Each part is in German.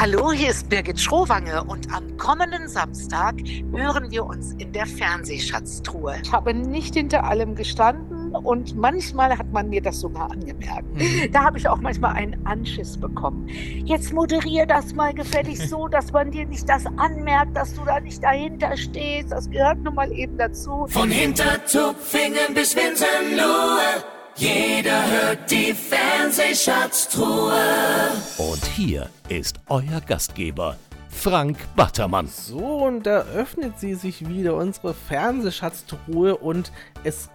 Hallo, hier ist Birgit Schrowange und am kommenden Samstag hören wir uns in der Fernsehschatztruhe. Ich habe nicht hinter allem gestanden und manchmal hat man mir das sogar angemerkt. Mhm. Da habe ich auch manchmal einen Anschiss bekommen. Jetzt moderier das mal gefällig so, dass man dir nicht das anmerkt, dass du da nicht dahinter stehst. Das gehört nun mal eben dazu. Von Hintertupfingen bis Winsenlohe. Jeder hört die Fernsehschatztruhe. Und hier ist euer Gastgeber, Frank Battermann. So, und da öffnet sie sich wieder, unsere Fernsehschatztruhe, und es,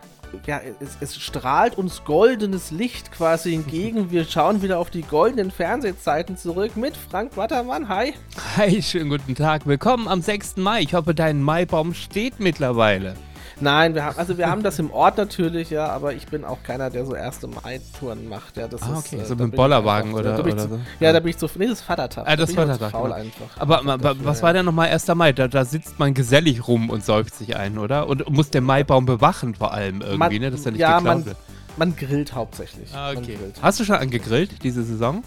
ja, es, es strahlt uns goldenes Licht quasi entgegen. Wir schauen wieder auf die goldenen Fernsehzeiten zurück mit Frank Battermann. Hi. Hi, schönen guten Tag. Willkommen am 6. Mai. Ich hoffe, dein Maibaum steht mittlerweile. Nein, wir haben, also wir haben das im Ort natürlich, ja, aber ich bin auch keiner, der so erste Mai-Touren macht. Ja, das ah, okay. Ist, äh, so mit dem Bollerwagen einfach, oder, da oder so. Ja, da bin ich zu. Nee, das ist Vatertag. Ah, das ist Vatertag. Faul genau. einfach. Aber ma, dafür, was war denn nochmal 1. Mai? Da, da, sitzt man gesellig rum und säuft sich ein, oder? Und muss den Maibaum bewachen vor allem irgendwie, man, ne? Dass er nicht ja, geklaut man, wird. Man grillt hauptsächlich. Ah, okay. Hast du schon angegrillt diese Saison?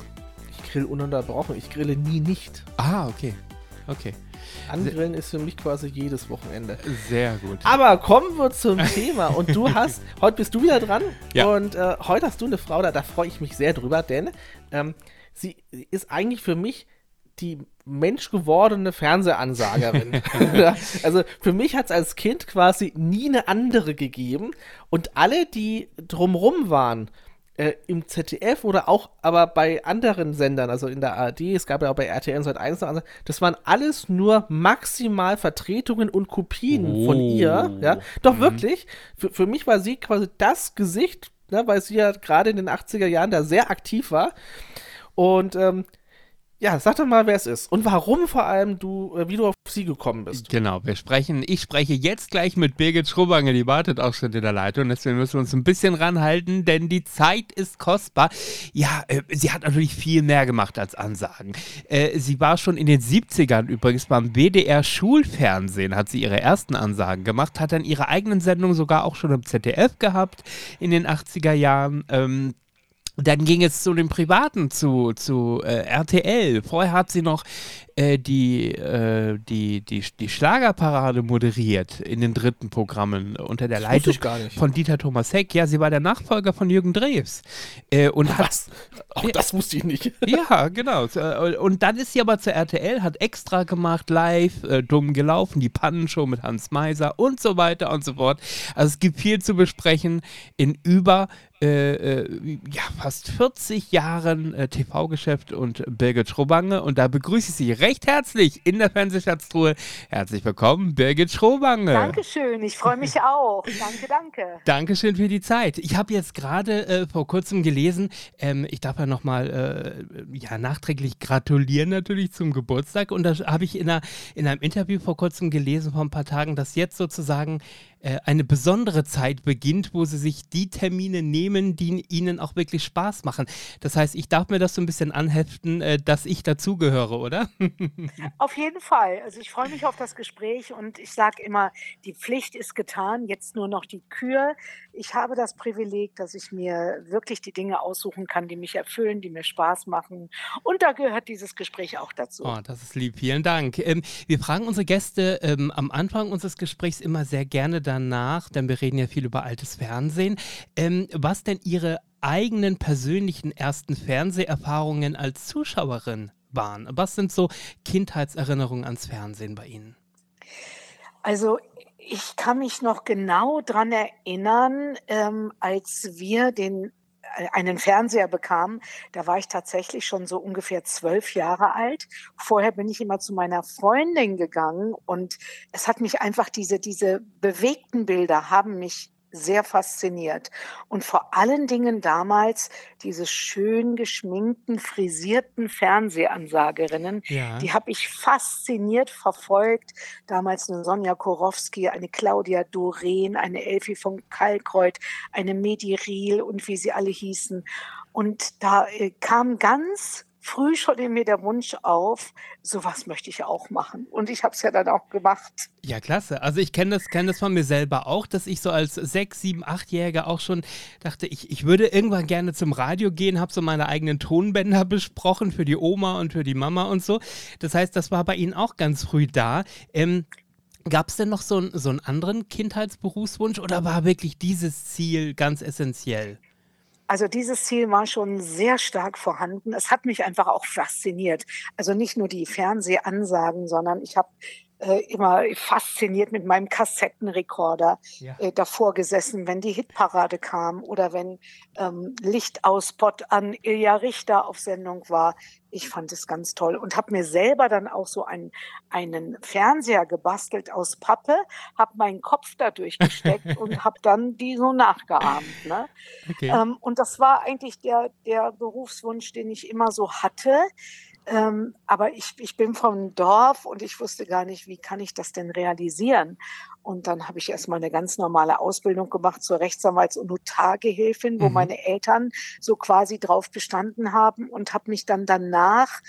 Ich grill ununterbrochen. Ich grille nie nicht. Ah, okay. Okay. Angrillen ist für mich quasi jedes Wochenende. Sehr gut. Aber kommen wir zum Thema. Und du hast, heute bist du wieder dran. Ja. Und äh, heute hast du eine Frau, da, da freue ich mich sehr drüber, denn ähm, sie ist eigentlich für mich die menschgewordene Fernsehansagerin. also für mich hat es als Kind quasi nie eine andere gegeben. Und alle, die drumrum waren, äh, im ZDF oder auch aber bei anderen Sendern, also in der ARD, es gab ja auch bei RTL seit 1 noch, das waren alles nur maximal Vertretungen und Kopien oh. von ihr. Ja, doch mhm. wirklich. Für, für mich war sie quasi das Gesicht, ne, weil sie ja gerade in den 80er Jahren da sehr aktiv war. Und ähm, ja, sag doch mal, wer es ist und warum vor allem du, äh, wie du auf sie gekommen bist. Genau, wir sprechen, ich spreche jetzt gleich mit Birgit Schrubange, die wartet auch schon in der Leitung, deswegen müssen wir uns ein bisschen ranhalten, denn die Zeit ist kostbar. Ja, äh, sie hat natürlich viel mehr gemacht als Ansagen. Äh, sie war schon in den 70ern übrigens beim WDR Schulfernsehen, hat sie ihre ersten Ansagen gemacht, hat dann ihre eigenen Sendungen sogar auch schon im ZDF gehabt in den 80er Jahren. Ähm, dann ging es zu den Privaten, zu, zu äh, RTL. Vorher hat sie noch äh, die, äh, die, die, die Schlagerparade moderiert in den dritten Programmen unter der das Leitung von Dieter Thomas Heck. Ja, sie war der Nachfolger von Jürgen Drews. Äh, und Was? Auch ja, das wusste ich nicht. ja, genau. Äh, und dann ist sie aber zur RTL, hat extra gemacht, live, äh, dumm gelaufen, die Pannenshow mit Hans Meiser und so weiter und so fort. Also es gibt viel zu besprechen in über äh, äh, ja, fast 40 Jahren äh, TV-Geschäft und Birgit Schrobange. Und da begrüße ich Sie recht herzlich in der Fernsehschatztruhe. Herzlich willkommen, Birgit Schrobange. Dankeschön, ich freue mich auch. danke, danke. Dankeschön für die Zeit. Ich habe jetzt gerade äh, vor kurzem gelesen, ähm, ich darf ja nochmal äh, ja, nachträglich gratulieren natürlich zum Geburtstag. Und da habe ich in, einer, in einem Interview vor kurzem gelesen, vor ein paar Tagen, dass jetzt sozusagen äh, eine besondere Zeit beginnt, wo sie sich die Termine nehmen, die ihnen auch wirklich Spaß machen. Das heißt, ich darf mir das so ein bisschen anheften, äh, dass ich dazugehöre, oder? Auf jeden Fall. Also ich freue mich auf das Gespräch und ich sage immer, die Pflicht ist getan, jetzt nur noch die Kür. Ich habe das Privileg, dass ich mir wirklich die Dinge aussuchen kann, die mich erfüllen, die mir Spaß machen. Und da gehört dieses Gespräch auch dazu. Oh, das ist lieb. Vielen Dank. Ähm, wir fragen unsere Gäste ähm, am Anfang unseres Gesprächs immer sehr gerne danach, denn wir reden ja viel über altes Fernsehen, ähm, was denn Ihre eigenen persönlichen ersten Fernseherfahrungen als Zuschauerin waren. Was sind so Kindheitserinnerungen ans Fernsehen bei Ihnen? Also ich kann mich noch genau daran erinnern, ähm, als wir den einen Fernseher bekam, da war ich tatsächlich schon so ungefähr zwölf Jahre alt. Vorher bin ich immer zu meiner Freundin gegangen und es hat mich einfach diese, diese bewegten Bilder haben mich sehr fasziniert. Und vor allen Dingen damals diese schön geschminkten, frisierten Fernsehansagerinnen, ja. die habe ich fasziniert verfolgt. Damals eine Sonja Korowski, eine Claudia Doreen, eine Elfie von Kalkreuth, eine Medi Riel und wie sie alle hießen. Und da äh, kam ganz früh schon in mir der Wunsch auf, sowas möchte ich auch machen. Und ich habe es ja dann auch gemacht. Ja, klasse. Also ich kenne das, kenn das von mir selber auch, dass ich so als sechs, sieben, achtjähriger auch schon dachte, ich, ich würde irgendwann gerne zum Radio gehen, habe so meine eigenen Tonbänder besprochen für die Oma und für die Mama und so. Das heißt, das war bei Ihnen auch ganz früh da. Ähm, Gab es denn noch so, so einen anderen Kindheitsberufswunsch oder war wirklich dieses Ziel ganz essentiell? Also dieses Ziel war schon sehr stark vorhanden. Es hat mich einfach auch fasziniert. Also nicht nur die Fernsehansagen, sondern ich habe äh, immer fasziniert mit meinem Kassettenrekorder ja. äh, davor gesessen, wenn die Hitparade kam oder wenn ähm, Lichtausspot an Ilja Richter auf Sendung war. Ich fand es ganz toll und habe mir selber dann auch so einen, einen Fernseher gebastelt aus Pappe, habe meinen Kopf da durchgesteckt und habe dann die so nachgeahmt. Ne? Okay. Ähm, und das war eigentlich der, der Berufswunsch, den ich immer so hatte. Ähm, aber ich, ich bin vom Dorf und ich wusste gar nicht, wie kann ich das denn realisieren. Und dann habe ich erstmal eine ganz normale Ausbildung gemacht zur Rechtsanwalts- und Notargehilfin, wo mhm. meine Eltern so quasi drauf bestanden haben und habe mich dann danach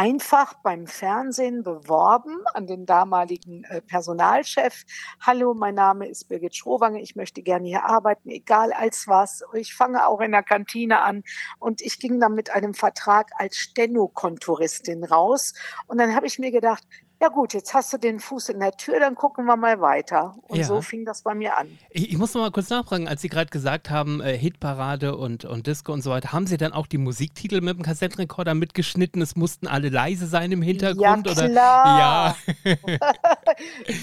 einfach beim Fernsehen beworben an den damaligen äh, Personalchef. Hallo, mein Name ist Birgit Schrowange, ich möchte gerne hier arbeiten, egal als was. Ich fange auch in der Kantine an und ich ging dann mit einem Vertrag als Stenokontoristin raus. Und dann habe ich mir gedacht, ja gut, jetzt hast du den Fuß in der Tür, dann gucken wir mal weiter. Und ja. so fing das bei mir an. Ich, ich muss noch mal kurz nachfragen, als Sie gerade gesagt haben, äh, Hitparade und, und Disco und so weiter, haben Sie dann auch die Musiktitel mit dem Kassettenrekorder mitgeschnitten? Es mussten alle leise sein im Hintergrund? Ja, klar. Oder? Ja.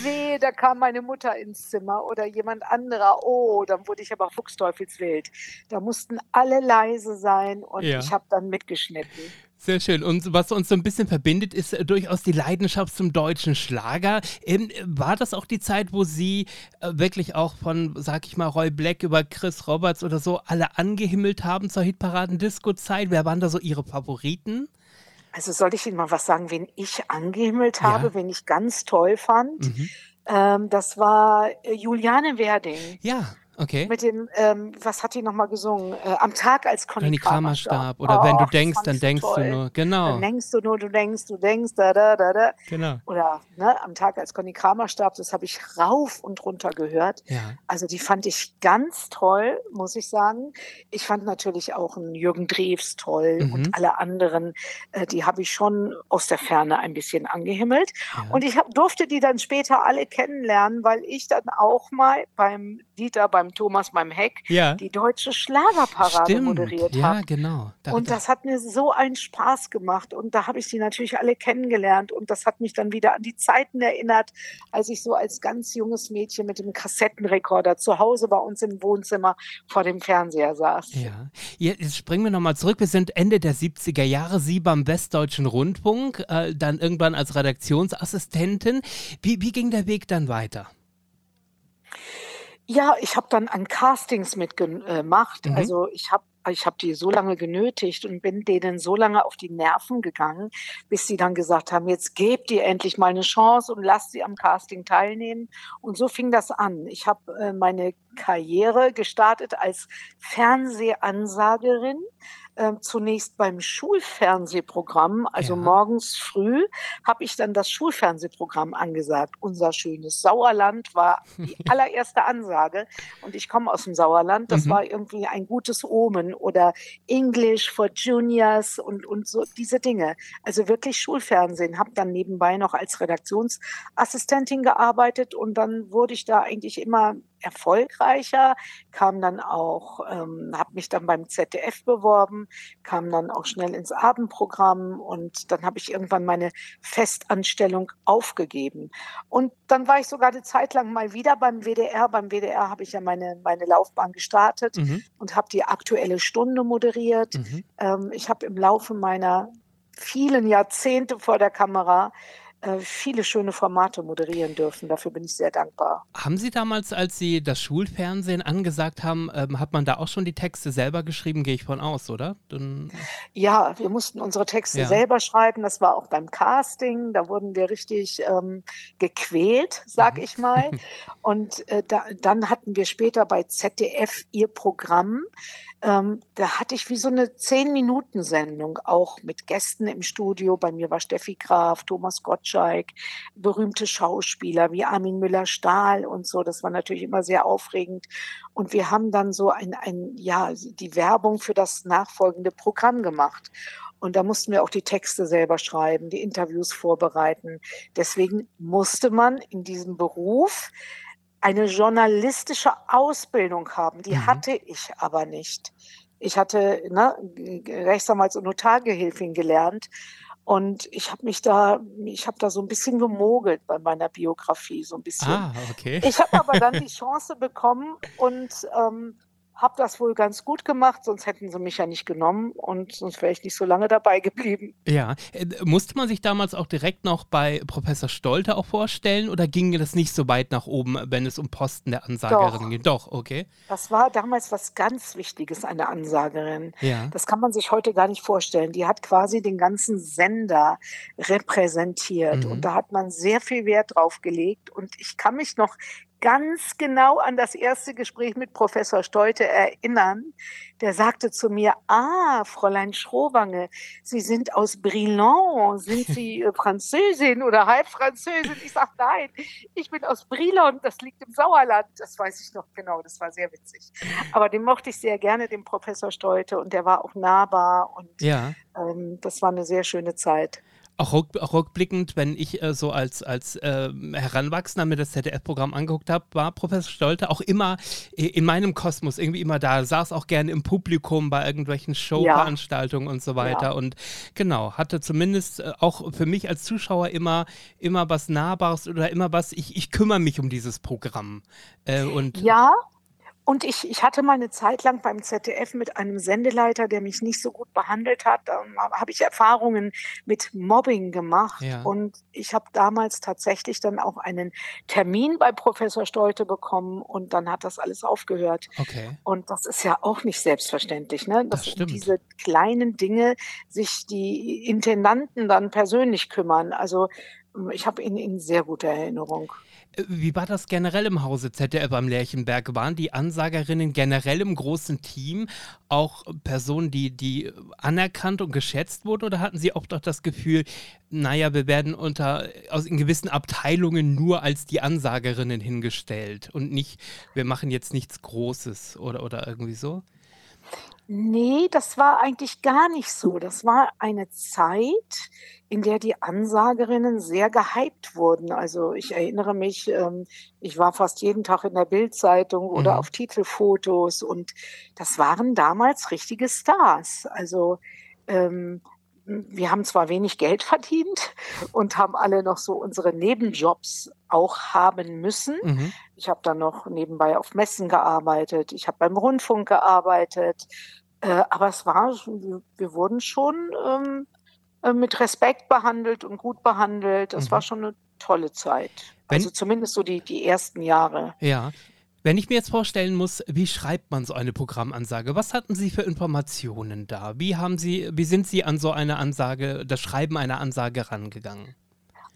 Weh, da kam meine Mutter ins Zimmer oder jemand anderer. Oh, dann wurde ich aber fuchsteufelswild. Da mussten alle leise sein und ja. ich habe dann mitgeschnitten. Sehr schön. Und was uns so ein bisschen verbindet, ist äh, durchaus die Leidenschaft zum deutschen Schlager. Ähm, war das auch die Zeit, wo Sie äh, wirklich auch von, sag ich mal, Roy Black über Chris Roberts oder so alle angehimmelt haben zur Hitparaden-Disco-Zeit? Wer waren da so Ihre Favoriten? Also soll ich Ihnen mal was sagen, wen ich angehimmelt habe, ja. wen ich ganz toll fand? Mhm. Ähm, das war äh, Juliane Werding. Ja. Okay. Mit dem, ähm, was hat die nochmal gesungen? Äh, am Tag, als Conny, Conny Kramer starb. Oder oh, wenn du denkst, dann denkst toll. du nur. Genau. Dann denkst du nur, du denkst, du denkst, da, da, da, da. Genau. Oder ne, am Tag, als Conny Kramer starb, das habe ich rauf und runter gehört. Ja. Also die fand ich ganz toll, muss ich sagen. Ich fand natürlich auch einen Jürgen Drews toll mhm. und alle anderen, äh, die habe ich schon aus der Ferne ein bisschen angehimmelt. Ja. Und ich hab, durfte die dann später alle kennenlernen, weil ich dann auch mal beim Dieter, beim Thomas, beim Heck, ja. die deutsche Schlagerparade Stimmt. moderiert ja, habe. Ja, genau. Da, und das hat mir so einen Spaß gemacht. Und da habe ich sie natürlich alle kennengelernt. Und das hat mich dann wieder an die Zeiten erinnert, als ich so als ganz junges Mädchen mit dem Kassettenrekorder zu Hause bei uns im Wohnzimmer vor dem Fernseher saß. Ja, jetzt springen wir nochmal zurück. Wir sind Ende der 70er Jahre, Sie beim Westdeutschen Rundfunk, äh, dann irgendwann als Redaktionsassistentin. Wie, wie ging der Weg dann weiter? Ja, ich habe dann an Castings mitgemacht. Mhm. Also ich habe ich habe die so lange genötigt und bin denen so lange auf die Nerven gegangen, bis sie dann gesagt haben, jetzt gebt ihr endlich mal eine Chance und lasst sie am Casting teilnehmen. Und so fing das an. Ich habe äh, meine Karriere gestartet als Fernsehansagerin äh, zunächst beim Schulfernsehprogramm, also ja. morgens früh, habe ich dann das Schulfernsehprogramm angesagt. Unser schönes Sauerland war die allererste Ansage. Und ich komme aus dem Sauerland. Das mhm. war irgendwie ein gutes Omen oder English for Juniors und, und so diese Dinge. Also wirklich Schulfernsehen. Habe dann nebenbei noch als Redaktionsassistentin gearbeitet und dann wurde ich da eigentlich immer erfolgreicher, kam dann auch, ähm, habe mich dann beim ZDF beworben, kam dann auch schnell ins Abendprogramm und dann habe ich irgendwann meine Festanstellung aufgegeben. Und dann war ich sogar eine Zeit lang mal wieder beim WDR. Beim WDR habe ich ja meine, meine Laufbahn gestartet mhm. und habe die aktuelle Stunde moderiert. Mhm. Ähm, ich habe im Laufe meiner vielen Jahrzehnte vor der Kamera viele schöne Formate moderieren dürfen. Dafür bin ich sehr dankbar. Haben Sie damals, als Sie das Schulfernsehen angesagt haben, ähm, hat man da auch schon die Texte selber geschrieben, gehe ich von aus, oder? Dann, Ja, wir mussten unsere Texte ja. selber schreiben. Das war auch beim Casting. Da wurden wir richtig ähm, gequält, sag Mhm. ich mal. Und äh, da, dann hatten wir später bei ZDF ihr Programm. Ähm, da hatte ich wie so eine Zehn-Minuten-Sendung, auch mit Gästen im Studio. Bei mir war Steffi Graf, Thomas Gottschalk, berühmte Schauspieler wie Armin Müller-Stahl und so. Das war natürlich immer sehr aufregend. Und wir haben dann so ein, ein, ja, die Werbung für das nachfolgende Programm gemacht. Und da mussten wir auch die Texte selber schreiben, die Interviews vorbereiten. Deswegen musste man in diesem Beruf eine journalistische Ausbildung haben. Die Mhm. hatte ich aber nicht. Ich hatte ne, Rechtsanwalts- und Notargehilfin gelernt. Und ich habe mich da, ich habe da so ein bisschen gemogelt bei meiner Biografie, so ein bisschen. ah, okay. Ich habe aber dann die Chance bekommen und ähm, habe das wohl ganz gut gemacht, sonst hätten sie mich ja nicht genommen und sonst wäre ich nicht so lange dabei geblieben. Ja, äh, musste man sich damals auch direkt noch bei Professor Stolte auch vorstellen oder ging das nicht so weit nach oben, wenn es um Posten der Ansagerin ging? Doch, okay. Das war damals was ganz Wichtiges, eine Ansagerin. Ja. Das kann man sich heute gar nicht vorstellen. Die hat quasi den ganzen Sender repräsentiert Mhm. und da hat man sehr viel Wert drauf gelegt und ich kann mich noch ganz genau an das erste Gespräch mit Professor Stolte erinnern. Der sagte zu mir, ah, Fräulein Schrowange, Sie sind aus Brilon. Sind Sie äh, Französin oder halb Französin? Ich sage, nein, ich bin aus Brilon, das liegt im Sauerland. Das weiß ich noch genau, das war sehr witzig. Aber den mochte ich sehr gerne, den Professor Stolte, und der war auch nahbar und Ja. ähm, das war eine sehr schöne Zeit. Auch, rück, auch rückblickend, wenn ich äh, so als, als ähm, Heranwachsender mir das ZDF-Programm angeguckt habe, war Professor Stolte auch immer in meinem Kosmos irgendwie immer da, saß auch gerne im Publikum bei irgendwelchen Showveranstaltungen und so weiter und genau, hatte zumindest äh, auch für mich als Zuschauer immer, immer was Nahbares oder immer was, ich, ich kümmere mich um dieses Programm. Äh, und Ja, und ich, ich hatte mal eine Zeit lang beim ZDF mit einem Sendeleiter, der mich nicht so gut behandelt hat. Da habe ich Erfahrungen mit Mobbing gemacht. Ja. Und ich habe damals tatsächlich dann auch einen Termin bei Professor Stolte bekommen und dann hat das alles aufgehört. okay. Und das ist ja auch nicht selbstverständlich, ne? Das Dass um stimmt. diese kleinen Dinge sich die Intendanten dann persönlich kümmern. Also ich habe ihn in sehr guter Erinnerung. Wie war das generell im Hause ZDF am Lerchenberg? Waren die Ansagerinnen generell im großen Team auch Personen, die, die anerkannt und geschätzt wurden? Oder hatten sie auch doch das Gefühl, naja, wir werden unter, aus in gewissen Abteilungen nur als die Ansagerinnen hingestellt und nicht, wir machen jetzt nichts Großes oder, oder irgendwie so? Nee, das war eigentlich gar nicht so. Das war eine Zeit, in der die Ansagerinnen sehr gehypt wurden. Also ich erinnere mich, ähm, ich war fast jeden Tag in der Bildzeitung oder Mhm. auf Titelfotos und das waren damals richtige Stars. Also ähm, wir haben zwar wenig Geld verdient und haben alle noch so unsere Nebenjobs auch haben müssen. Mhm. Ich habe dann noch nebenbei auf Messen gearbeitet. Ich habe beim Rundfunk gearbeitet. Äh, aber es war, wir, wir wurden schon ähm, äh, mit Respekt behandelt und gut behandelt. Das Mhm. war schon eine tolle Zeit. Wenn- Also zumindest so die, die ersten Jahre. Ja. Wenn ich mir jetzt vorstellen muss, wie schreibt man so eine Programmansage? Was hatten Sie für Informationen da? Wie haben Sie, wie sind Sie an so eine Ansage, das Schreiben einer Ansage rangegangen?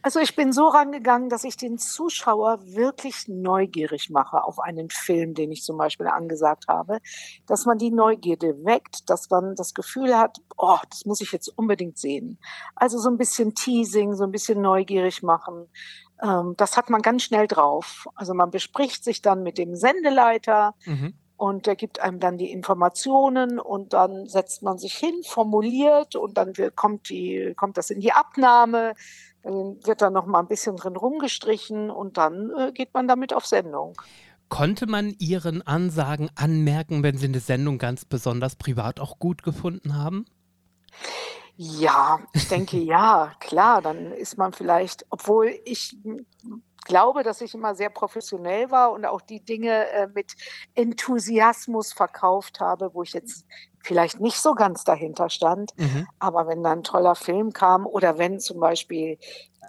Also ich bin so rangegangen, dass ich den Zuschauer wirklich neugierig mache auf einen Film, den ich zum Beispiel angesagt habe, dass man die Neugierde weckt, dass man das Gefühl hat, oh, das muss ich jetzt unbedingt sehen. Also so ein bisschen Teasing, so ein bisschen neugierig machen. Ähm, das hat man ganz schnell drauf. Also man bespricht sich dann mit dem Sendeleiter, Mhm. und der gibt einem dann die Informationen und dann setzt man sich hin, formuliert und dann kommt, die, kommt das in die Abnahme. Dann wird da noch mal ein bisschen drin rumgestrichen und dann äh, geht man damit auf Sendung. Konnte man Ihren Ansagen anmerken, wenn Sie eine Sendung ganz besonders privat auch gut gefunden haben? Ja, ich denke ja, klar, dann ist man vielleicht, obwohl ich glaube, dass ich immer sehr professionell war und auch die Dinge äh, mit Enthusiasmus verkauft habe, wo ich jetzt vielleicht nicht so ganz dahinter stand. Mhm. Aber wenn dann ein toller Film kam oder wenn zum Beispiel,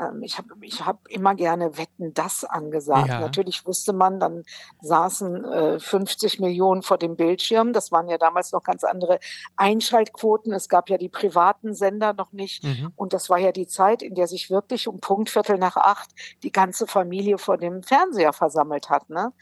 ähm, ich habe ich hab immer gerne Wetten das angesagt. Ja. Natürlich wusste man, dann saßen äh, 50 Millionen vor dem Bildschirm. Das waren ja damals noch ganz andere Einschaltquoten. Es gab ja die privaten Sender noch nicht. Mhm. Und das war ja die Zeit, in der sich wirklich um Punkt Viertel nach acht die ganze Familie vor dem Fernseher versammelt hat. Ne?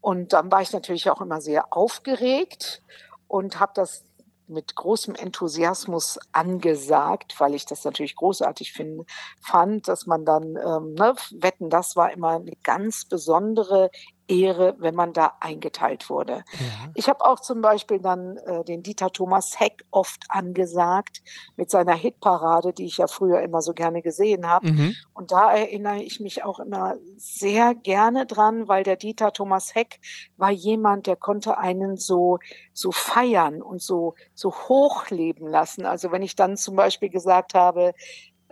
Und dann war ich natürlich auch immer sehr aufgeregt und habe das mit großem Enthusiasmus angesagt, weil ich das natürlich großartig finde, fand, dass man dann, ähm, ne, Wetten, das war immer eine ganz besondere Ehre, wenn man da eingeteilt wurde. Ja. Ich habe auch zum Beispiel dann äh, den Dieter Thomas Heck oft angesagt mit seiner Hitparade, die ich ja früher immer so gerne gesehen habe. Mhm. Und da erinnere ich mich auch immer sehr gerne dran, weil der Dieter Thomas Heck war jemand, der konnte einen so, so feiern und so, so hochleben lassen. Also wenn ich dann zum Beispiel gesagt habe,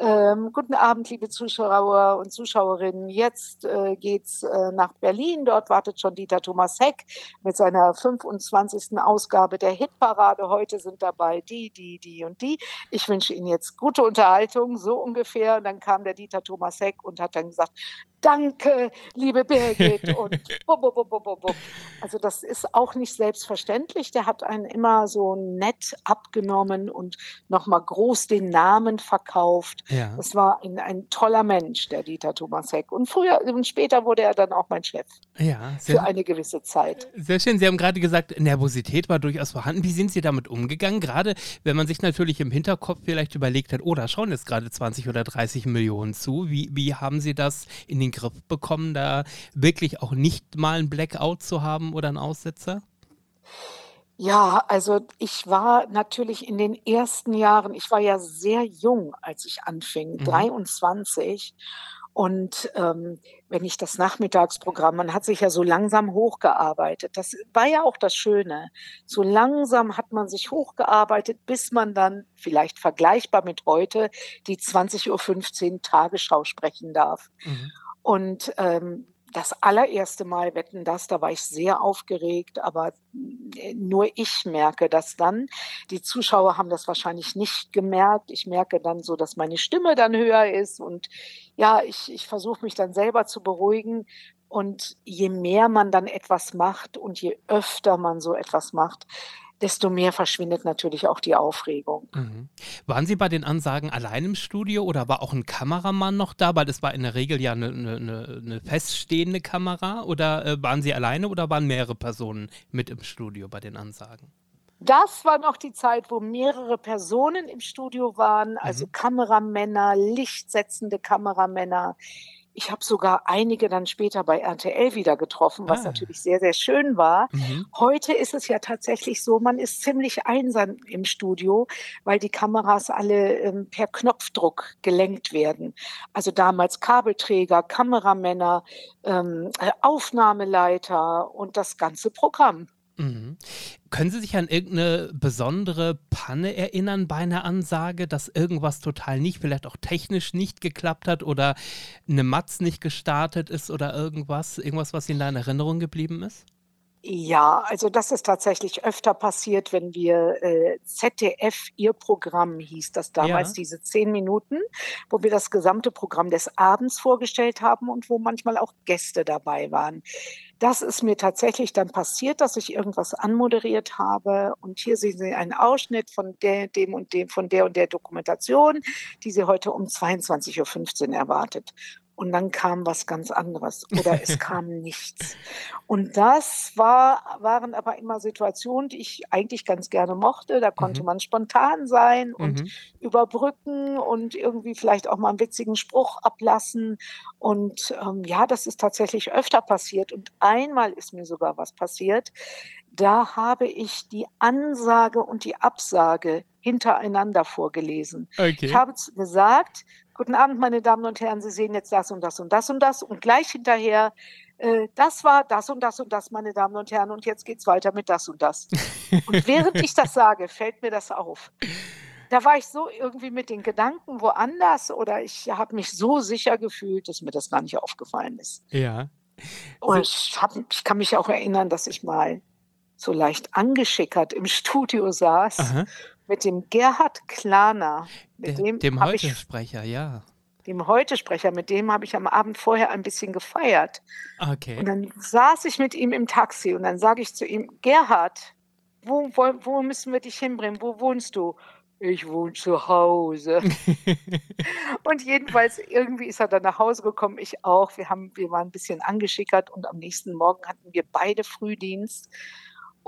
ähm, guten Abend, liebe Zuschauer und Zuschauerinnen. Jetzt äh, geht's äh, nach Berlin. Dort wartet schon Dieter Thomas Heck mit seiner 25. Ausgabe der Hitparade. Heute sind dabei die, die, die und die. Ich wünsche Ihnen jetzt gute Unterhaltung, so ungefähr. Und dann kam der Dieter Thomas Heck und hat dann gesagt, Danke, liebe Birgit. Und bub, bub, bub, bub, bub. Also das ist auch nicht selbstverständlich. Der hat einen immer so nett abgenommen und nochmal groß den Namen verkauft. Ja. Das war ein, ein toller Mensch, der Dieter Thomas Heck. Und früher und später wurde er dann auch mein Chef Ja, für sehr, eine gewisse Zeit. sehr schön. Sie haben gerade gesagt, Nervosität war durchaus vorhanden. Wie sind Sie damit umgegangen? Gerade wenn man sich natürlich im Hinterkopf vielleicht überlegt hat, oh, da schauen jetzt gerade 20 oder 30 Millionen zu. Wie, wie haben Sie das in den Griff bekommen, da wirklich auch nicht mal ein Blackout zu haben oder einen Aussetzer? Ja, also ich war natürlich in den ersten Jahren, ich war ja sehr jung, als ich anfing, Mhm. 23. Und ähm, wenn ich das Nachmittagsprogramm, man hat sich ja so langsam hochgearbeitet. Das war ja auch das Schöne. So langsam hat man sich hochgearbeitet, bis man dann vielleicht vergleichbar mit heute die 20.15 Uhr Tagesschau sprechen darf. Mhm. Und ähm, das allererste Mal wetten das, da war ich sehr aufgeregt, aber äh, nur ich merke das dann. Die Zuschauer haben das wahrscheinlich nicht gemerkt. Ich merke dann so, dass meine Stimme dann höher ist und ja, ich, ich versuche mich dann selber zu beruhigen. Und je mehr man dann etwas macht und je öfter man so etwas macht, desto mehr verschwindet natürlich auch die Aufregung. Mhm. Waren Sie bei den Ansagen allein im Studio oder war auch ein Kameramann noch da? Weil das war in der Regel ja eine, eine, eine feststehende Kamera. Oder äh, waren Sie alleine oder waren mehrere Personen mit im Studio bei den Ansagen? Das war noch die Zeit, wo mehrere Personen im Studio waren, also Kameramänner, lichtsetzende Kameramänner. Ich habe sogar einige dann später bei RTL wieder getroffen, was Ah. natürlich sehr, sehr schön war. Mhm. Heute ist es ja tatsächlich so, man ist ziemlich einsam im Studio, weil die Kameras alle ähm, per Knopfdruck gelenkt werden. Also damals Kabelträger, Kameramänner, ähm, äh, Aufnahmeleiter und das ganze Programm. Mhm. Können Sie sich an irgendeine besondere Panne erinnern bei einer Ansage, dass irgendwas total nicht, vielleicht auch technisch nicht geklappt hat oder eine Matz nicht gestartet ist oder irgendwas, irgendwas, was Ihnen da in Erinnerung geblieben ist? Ja, also das ist tatsächlich öfter passiert, wenn wir äh, ZDF, ihr Programm hieß das damals, Ja. diese zehn Minuten, wo wir das gesamte Programm des Abends vorgestellt haben und wo manchmal auch Gäste dabei waren. Das ist mir tatsächlich dann passiert, dass ich irgendwas anmoderiert habe und hier sehen Sie einen Ausschnitt von der, dem und dem, von der und der Dokumentation, die Sie heute um 22.15 Uhr erwartet. Und dann kam was ganz anderes oder es kam nichts. Und das war, waren aber immer Situationen, die ich eigentlich ganz gerne mochte. Da konnte Mhm. man spontan sein und Mhm. überbrücken und irgendwie vielleicht auch mal einen witzigen Spruch ablassen. Und ähm, ja, das ist tatsächlich öfter passiert. Und einmal ist mir sogar was passiert. Da habe ich die Ansage und die Absage hintereinander vorgelesen. Okay. Ich habe gesagt, guten Abend, meine Damen und Herren, Sie sehen jetzt das und das und das und das und gleich hinterher, äh, das war das und das und das, meine Damen und Herren, und jetzt geht's weiter mit das und das. Und während ich das sage, fällt mir das auf. Da war ich so irgendwie mit den Gedanken woanders oder ich habe mich so sicher gefühlt, dass mir das gar nicht aufgefallen ist. Ja. Und ich, hab, ich kann mich auch erinnern, dass ich mal so leicht angeschickert im Studio saß Aha. Mit dem Gerhard Klaner, mit dem, dem Heute-Sprecher, ja. dem Heute-Sprecher, mit dem habe ich am Abend vorher ein bisschen gefeiert. Und Okay. dann saß ich mit ihm im Taxi und dann sage ich zu ihm, Gerhard, wo, wo, wo müssen wir dich hinbringen? Wo wohnst du? Ich wohne zu Hause. und jedenfalls irgendwie ist er dann nach Hause gekommen, ich auch. Wir, haben, wir waren ein bisschen angeschickert und am nächsten Morgen hatten wir beide Frühdienst.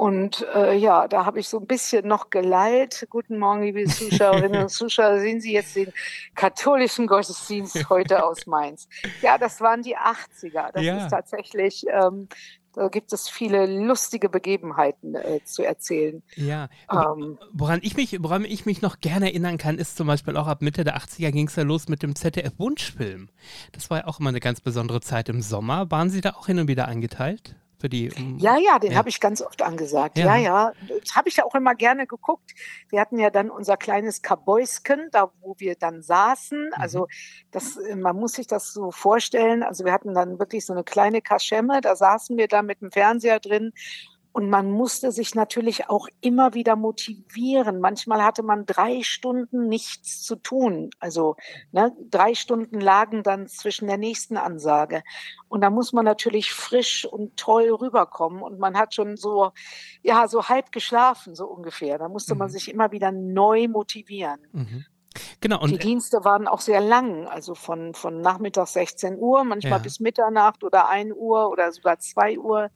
Und äh, ja, da habe ich so ein bisschen noch geleilt. Guten Morgen, liebe Zuschauerinnen und Zuschauer. Sehen Sie jetzt den katholischen Gottesdienst heute aus Mainz. Ja, das waren die 80er. Das Ja. ist tatsächlich, ähm, da gibt es viele lustige Begebenheiten äh, zu erzählen. Ja. Ähm, Woran ich, mich, woran ich mich noch gerne erinnern kann, ist zum Beispiel auch ab Mitte der 80er ging es ja los mit dem ZDF-Wunschfilm. Das war ja auch immer eine ganz besondere Zeit im Sommer. Waren Sie da auch hin und wieder eingeteilt? Für die, um, Ja, ja, den Ja. habe ich ganz oft angesagt. Ja. Ja, ja. Das habe ich ja auch immer gerne geguckt. Wir hatten ja dann unser kleines Kabäusken, da wo wir dann saßen. Mhm. Also das, äh, man muss sich das so vorstellen. Also wir hatten dann wirklich so eine kleine Kaschemme, da saßen wir da mit dem Fernseher drin. Und man musste sich natürlich auch immer wieder motivieren. Manchmal hatte man drei Stunden nichts zu tun. Also ne, drei Stunden lagen dann zwischen der nächsten Ansage. Und da muss man natürlich frisch und toll rüberkommen. Und man hat schon so, ja, so halb geschlafen, so ungefähr. Da musste man Mhm. sich immer wieder neu motivieren. Mhm. Genau, Die und äh, Dienste waren auch sehr lang, also von, von nachmittags 16 Uhr, manchmal Ja. bis Mitternacht oder 1 Uhr oder sogar 2 Uhr.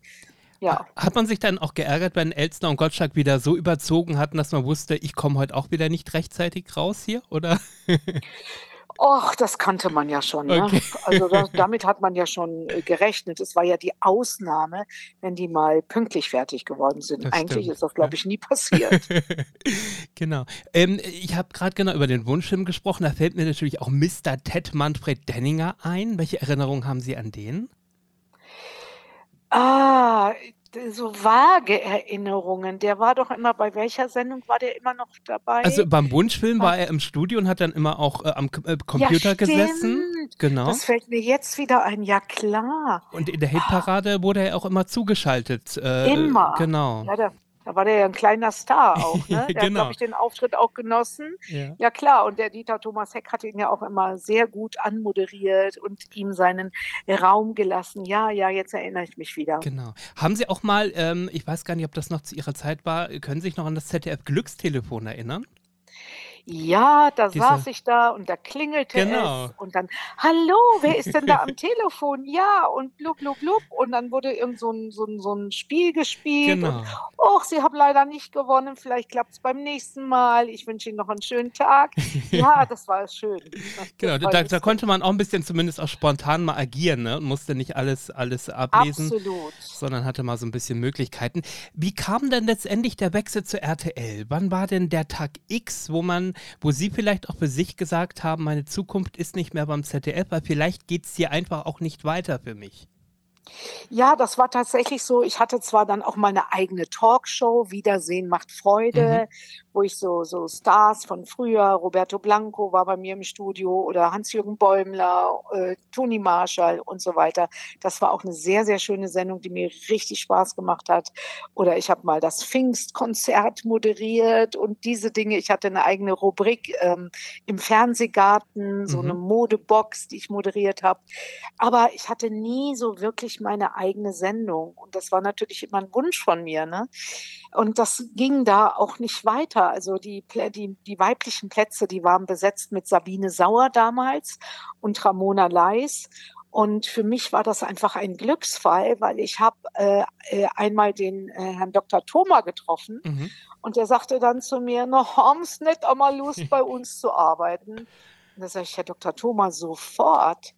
Ja. hat man sich dann auch geärgert, wenn Elstner und Gottschalk wieder so überzogen hatten, dass man wusste, ich komme heute auch wieder nicht rechtzeitig raus hier, oder? Och, das kannte man ja schon. Ne? Okay. Also das, damit hat man ja schon äh, gerechnet. Es war ja die Ausnahme, wenn die mal pünktlich fertig geworden sind. Das Eigentlich stimmt, ist das, glaube ich, nie passiert. genau. Ähm, ich habe gerade genau über den Wunschfilm gesprochen. Da fällt mir natürlich auch Mr. Ted Manfred Denninger ein. Welche Erinnerungen haben Sie an den? Ah, so vage Erinnerungen. Der war doch immer, bei welcher Sendung war der immer noch dabei? Also beim Wunschfilm war er im Studio und hat dann immer auch äh, am äh, Computer ja, gesessen. Genau. Das fällt mir jetzt wieder ein. Ja, klar. Und in der Hitparade wurde er auch immer zugeschaltet. Äh, Immer. Genau. Ja, da, da war der ja ein kleiner Star auch. Ne? Der hat, Genau. glaube ich, den Auftritt auch genossen. Ja. Ja klar, und der Dieter Thomas Heck hat ihn ja auch immer sehr gut anmoderiert und ihm seinen Raum gelassen. Ja, ja, jetzt erinnere ich mich wieder. Genau. Haben Sie auch mal, ähm, ich weiß gar nicht, ob das noch zu Ihrer Zeit war, können Sie sich noch an das ZDF Glückstelefon erinnern? Ja, da Diese- saß ich da und da klingelte Genau. es und dann, hallo, wer ist denn da am Telefon? Ja, und blub, blub, blub. Und dann wurde irgend so ein, so ein, so ein Spiel gespielt. Genau. Und, Och, Sie haben leider nicht gewonnen. Vielleicht klappt es beim nächsten Mal. Ich wünsche Ihnen noch einen schönen Tag. Ja, das war schön. Das Genau, da, da konnte man auch ein bisschen zumindest auch spontan mal agieren ne? und musste nicht alles, alles ablesen. Absolut. sondern hatte mal so ein bisschen Möglichkeiten. Wie kam denn letztendlich der Wechsel zu RTL? Wann war denn der Tag X, wo man, wo Sie vielleicht auch für sich gesagt haben, meine Zukunft ist nicht mehr beim ZDF, weil vielleicht geht es hier einfach auch nicht weiter für mich? Ja, das war tatsächlich so. Ich hatte zwar dann auch meine eigene Talkshow, Wiedersehen macht Freude, wo ich so, so Stars von früher, Roberto Blanco war bei mir im Studio oder Hans-Jürgen Bäumler, äh, Toni Marshall und so weiter. Das war auch eine sehr, sehr schöne Sendung, die mir richtig Spaß gemacht hat. Oder ich habe mal das Pfingstkonzert moderiert und diese Dinge. Ich hatte eine eigene Rubrik ähm, im Fernsehgarten, so Mhm. eine Modebox, die ich moderiert habe. Aber ich hatte nie so wirklich meine eigene Sendung. Und das war natürlich immer ein Wunsch von mir. Ne? Und das ging da auch nicht weiter. Also die, die, die weiblichen Plätze, die waren besetzt mit Sabine Sauer damals und Ramona Leis. Und für mich war das einfach ein Glücksfall, weil ich habe äh, äh, einmal den äh, Herrn Dr. Thoma getroffen Mhm. und der sagte dann zu mir, na, haben's nicht einmal Lust, bei uns zu arbeiten? Und da sage ich, Herr Dr. Thomas, sofort.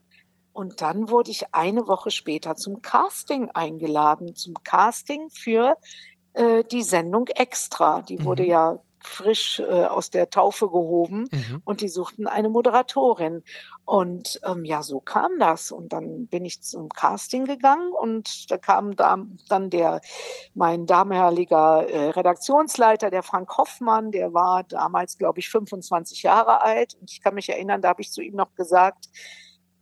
Und dann wurde ich eine Woche später zum Casting eingeladen, zum Casting für äh, die Sendung Extra. Die wurde Mhm. ja frisch äh, aus der Taufe gehoben Mhm. und die suchten eine Moderatorin. Und ähm, ja, so kam das. Und dann bin ich zum Casting gegangen und da kam da, dann der, mein damaliger äh, Redaktionsleiter, der Frank Hoffmann, der war damals, glaube ich, 25 Jahre alt. Und ich kann mich erinnern, da habe ich zu ihm noch gesagt,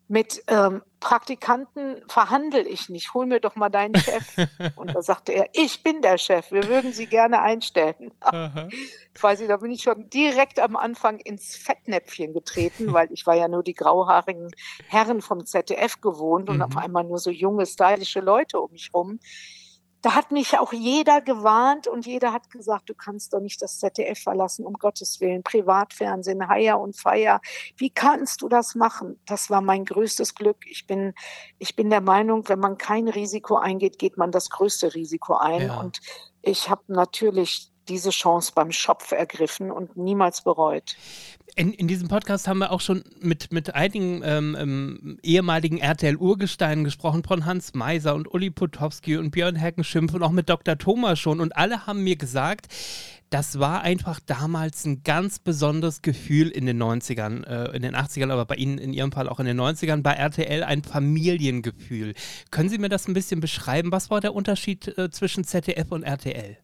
mit ähm, Praktikanten verhandle ich nicht. Hol mir doch mal deinen Chef. Und da sagte er, ich bin der Chef. Wir würden Sie gerne einstellen. ich weiß nicht, da bin ich schon direkt am Anfang ins Fettnäpfchen getreten, weil ich war ja nur die grauhaarigen Herren vom ZDF gewohnt und Mhm. auf einmal nur so junge, stylische Leute um mich rum. Da hat mich auch jeder gewarnt und jeder hat gesagt, du kannst doch nicht das ZDF verlassen, um Gottes Willen. Privatfernsehen, Heier und Feier. Wie kannst du das machen? Das war mein größtes Glück. Ich bin, ich bin der Meinung, wenn man kein Risiko eingeht, geht man das größte Risiko ein. Ja. Und ich habe natürlich diese Chance beim Schopf ergriffen und niemals bereut. In, in diesem Podcast haben wir auch schon mit, mit einigen ähm, ähm, ehemaligen RTL-Urgesteinen gesprochen, von Hans Meiser und Uli Potowski und Björn Heckenschimpf und auch mit Dr. Thomas schon. Und alle haben mir gesagt, das war einfach damals ein ganz besonderes Gefühl in den 90ern, äh, in den 80ern, aber bei Ihnen in Ihrem Fall auch in den 90ern, bei RTL ein Familiengefühl. Können Sie mir das ein bisschen beschreiben? Was war der Unterschied äh, zwischen ZDF und RTL?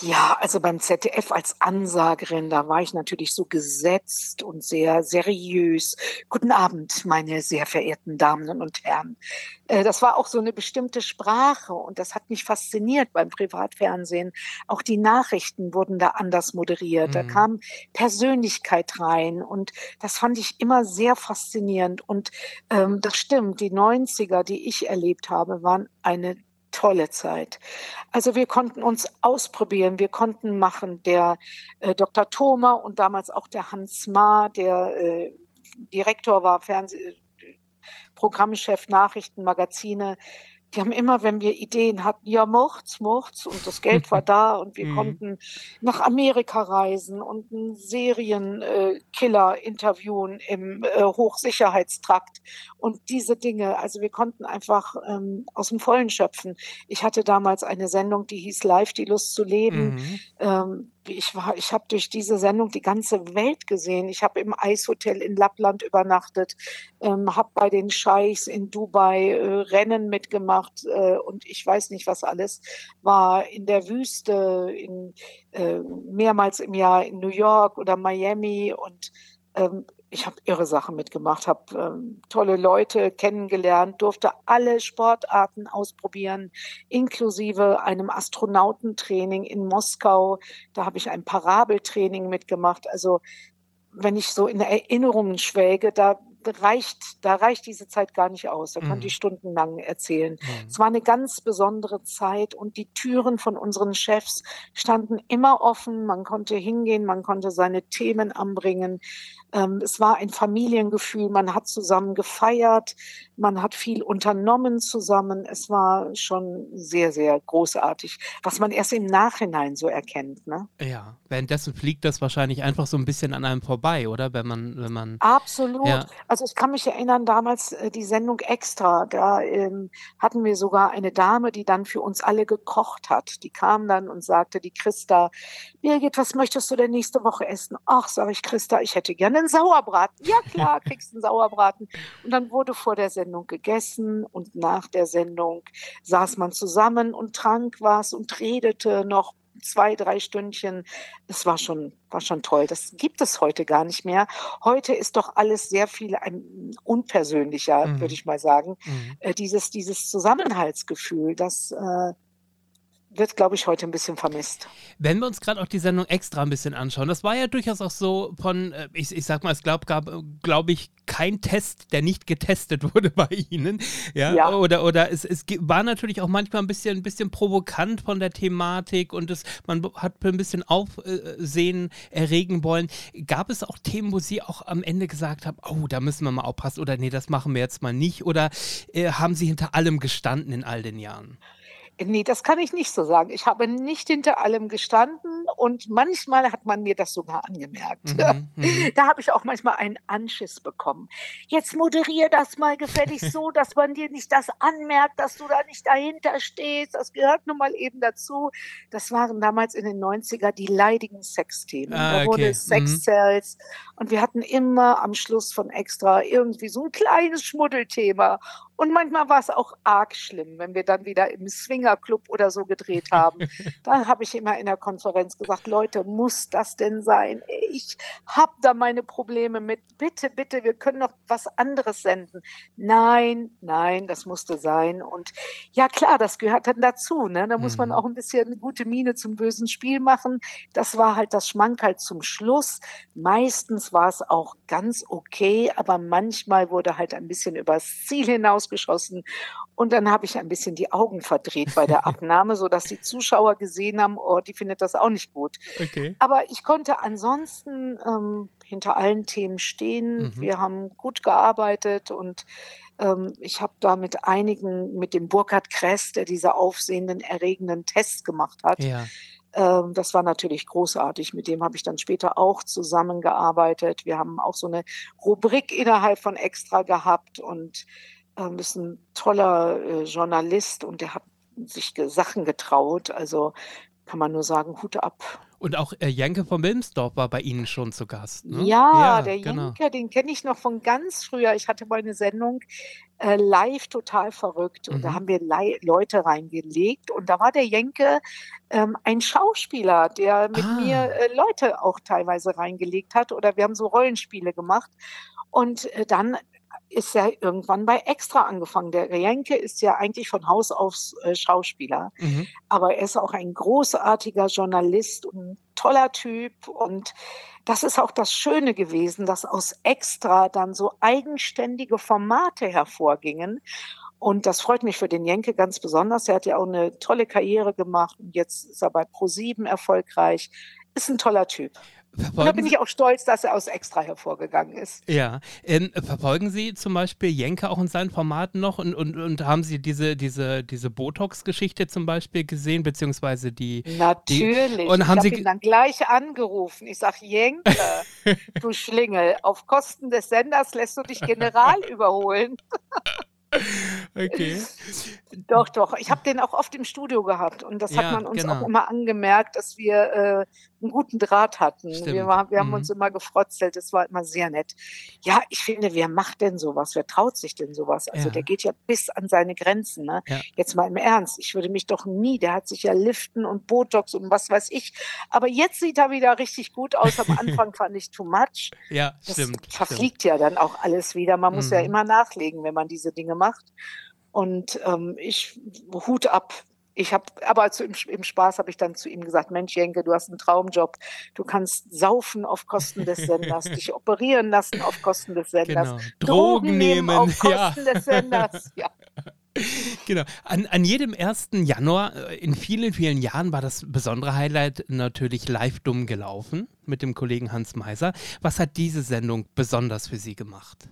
Ja, also beim ZDF als Ansagerin, da war ich natürlich so gesetzt und sehr seriös. Guten Abend, meine sehr verehrten Damen und Herren. Äh, Das war auch so eine bestimmte Sprache und das hat mich fasziniert beim Privatfernsehen. Auch die Nachrichten wurden da anders moderiert. Da Mhm. kam Persönlichkeit rein und das fand ich immer sehr faszinierend. Und ähm, das stimmt, die 90er, die ich erlebt habe, waren eine tolle Zeit. Also wir konnten uns ausprobieren, wir konnten machen. Der äh, Dr. Thoma und damals auch der Hans Ma, der äh, Direktor war, Fernseh Programmchef, Nachrichten, Magazine. Die haben immer, wenn wir Ideen hatten, ja, mochts, mochts, und das Geld war da und wir Mhm. konnten nach Amerika reisen und einen Serienkiller interviewen im äh, Hochsicherheitstrakt und diese Dinge. Also wir konnten einfach ähm, aus dem Vollen schöpfen. Ich hatte damals eine Sendung, die hieß Live, die Lust zu leben. Mhm. Ähm, ich war, ich habe durch diese Sendung die ganze Welt gesehen. Ich habe im Eishotel in Lappland übernachtet, ähm, habe bei den Scheichs in Dubai äh, Rennen mitgemacht äh, und ich weiß nicht was alles. War in der Wüste, in, äh, mehrmals im Jahr in New York oder Miami und ähm, ich habe irre Sachen mitgemacht, habe ähm, tolle Leute kennengelernt, durfte alle Sportarten ausprobieren, inklusive einem Astronautentraining in Moskau. Da habe ich ein Parabeltraining mitgemacht. Also wenn ich so in Erinnerungen schwelge, da reicht, da reicht diese Zeit gar nicht aus. Da Mhm. könnte ich stundenlang erzählen. Mhm. Es war eine ganz besondere Zeit und die Türen von unseren Chefs standen immer offen. Man konnte hingehen, man konnte seine Themen anbringen. Ähm, es war ein Familiengefühl. Man hat zusammen gefeiert, man hat viel unternommen zusammen. Es war schon sehr, sehr großartig, was man erst im Nachhinein so erkennt. Ne? Ja, währenddessen fliegt das wahrscheinlich einfach so ein bisschen an einem vorbei, oder? Wenn man, wenn man. Absolut. Ja. Also ich kann mich erinnern, damals äh, die Sendung Extra, da ähm, hatten wir sogar eine Dame, die dann für uns alle gekocht hat. Die kam dann und sagte, die Christa, Birgit, was möchtest du denn nächste Woche essen? Ach, sage ich, Christa, ich hätte gerne einen Sauerbraten. Ja klar, kriegst einen Sauerbraten. Und dann wurde vor der Sendung gegessen und nach der Sendung saß man zusammen und trank was und redete noch zwei, drei Stündchen. Es war schon, war schon toll. Das gibt es heute gar nicht mehr. Heute ist doch alles sehr viel ein, unpersönlicher, Mhm. würde ich mal sagen. Mhm. Äh, dieses, dieses Zusammenhaltsgefühl, das äh, wird, glaube ich, heute ein bisschen vermisst. Wenn wir uns gerade auch die Sendung extra ein bisschen anschauen, das war ja durchaus auch so von, äh, ich, ich sag mal, es gab, gab, glaube ich, kein Test, der nicht getestet wurde bei Ihnen. Ja. Ja. Oder, oder es, es war natürlich auch manchmal ein bisschen, ein bisschen provokant von der Thematik und es, man hat ein bisschen Aufsehen erregen wollen. Gab es auch Themen, wo Sie auch am Ende gesagt haben, oh, da müssen wir mal aufpassen oder nee, das machen wir jetzt mal nicht? Oder äh, haben Sie hinter allem gestanden in all den Jahren? Nee, das kann ich nicht so sagen. Ich habe nicht hinter allem gestanden und manchmal hat man mir das sogar angemerkt. Mhm, mhm. Da habe ich auch manchmal einen Anschiss bekommen. Jetzt moderier das mal gefällig so, dass man dir nicht das anmerkt, dass du da nicht dahinter stehst. Das gehört nun mal eben dazu. Das waren damals in den 90er die leidigen Sexthemen. Ah, da okay. wurde Mhm. Sexcells und wir hatten immer am Schluss von Extra irgendwie so ein kleines Schmuddelthema. Und manchmal war es auch arg schlimm, wenn wir dann wieder im Swingerclub oder so gedreht haben. da habe ich immer in der Konferenz gesagt, Leute, muss das denn sein? Ich habe da meine Probleme mit. Bitte, bitte, wir können noch was anderes senden. Nein, nein, das musste sein. Und ja klar, das gehört dann dazu. Ne? Da muss man Mhm. auch ein bisschen eine gute Miene zum bösen Spiel machen. Das war halt das Schmankerl zum Schluss. Meistens war es auch ganz okay, aber manchmal wurde halt ein bisschen übers Ziel hinausgeschossen. Und dann habe ich ein bisschen die Augen verdreht bei der Abnahme, sodass die Zuschauer gesehen haben, oh, die findet das auch nicht gut. Okay. Aber ich konnte ansonsten ähm, hinter allen Themen stehen. Mhm. Wir haben gut gearbeitet und ähm, ich habe da mit einigen, mit dem Burkhard Kress, der diese aufsehenden, erregenden Tests gemacht hat. Ja. Ähm, das war natürlich großartig. Mit dem habe ich dann später auch zusammengearbeitet. Wir haben auch so eine Rubrik innerhalb von Extra gehabt und ähm, ist ein toller äh, Journalist und der hat sich Sachen getraut. Also kann man nur sagen, Hut ab. Und auch äh, Janke von Wilmsdorf war bei Ihnen schon zu Gast. Ne? Ja, der genau. Jenker, den kenne ich noch von ganz früher. Ich hatte mal eine Sendung äh, live total verrückt und da Mhm. haben wir Lei- Leute reingelegt und da war der Jenke ähm, ein Schauspieler, der mit Ah. mir äh, Leute auch teilweise reingelegt hat oder wir haben so Rollenspiele gemacht und äh, dann ist er irgendwann bei Extra angefangen. Der Jenke ist ja eigentlich von Haus aus äh, Schauspieler Mhm. aber er ist auch ein großartiger Journalist und ein toller Typ. Und das ist auch das Schöne gewesen, dass aus Extra dann so eigenständige Formate hervorgingen. Und das freut mich für den Jenke ganz besonders. Er hat ja auch eine tolle Karriere gemacht und jetzt ist er bei ProSieben erfolgreich. Ist ein toller Typ. Und da Verfolgen bin ich auch stolz, dass er aus Extra hervorgegangen ist. ja. Ähm, verfolgen Sie zum Beispiel Jenke auch in seinen Formaten noch und, und, und haben Sie diese, diese, diese Botox-Geschichte zum Beispiel gesehen, beziehungsweise die. Natürlich. und haben ich Sie habe ihn dann gleich angerufen. Ich sage, Jenke, du Schlingel, auf Kosten des Senders lässt du dich General überholen. Okay. Doch, doch. Ich habe den auch oft im Studio gehabt und das Ja, hat man uns genau. auch immer angemerkt, dass wir äh, einen guten Draht hatten. Wir, Stimmt. wir haben Mhm. uns immer gefrotzelt, das war immer sehr nett. Ja, ich finde, wer macht denn sowas? Wer traut sich denn sowas? Also Ja. der geht ja bis an seine Grenzen. Ne? Ja. Jetzt mal im Ernst, ich würde mich doch nie, der hat sich ja Liften und Botox und was weiß ich. Aber jetzt sieht er wieder richtig gut aus. Am Anfang fand ich too much. Ja, Das stimmt. stimmt. verfliegt ja dann auch alles wieder. Man muss ja Mhm. immer nachlegen, wenn man diese Dinge macht. Und ähm, ich Hut ab. Ich habe, aber zu, im, im Spaß habe ich dann zu ihm gesagt: Mensch, Jenke, du hast einen Traumjob. Du kannst saufen auf Kosten des Senders, dich operieren lassen auf Kosten des Senders, Genau. Drogen nehmen, auf ja. Kosten des Senders. Ja. Genau. An, an jedem 1. Januar äh, in vielen, vielen Jahren war das besondere Highlight natürlich live dumm gelaufen mit dem Kollegen Hans Meiser. Was hat diese Sendung besonders für Sie gemacht?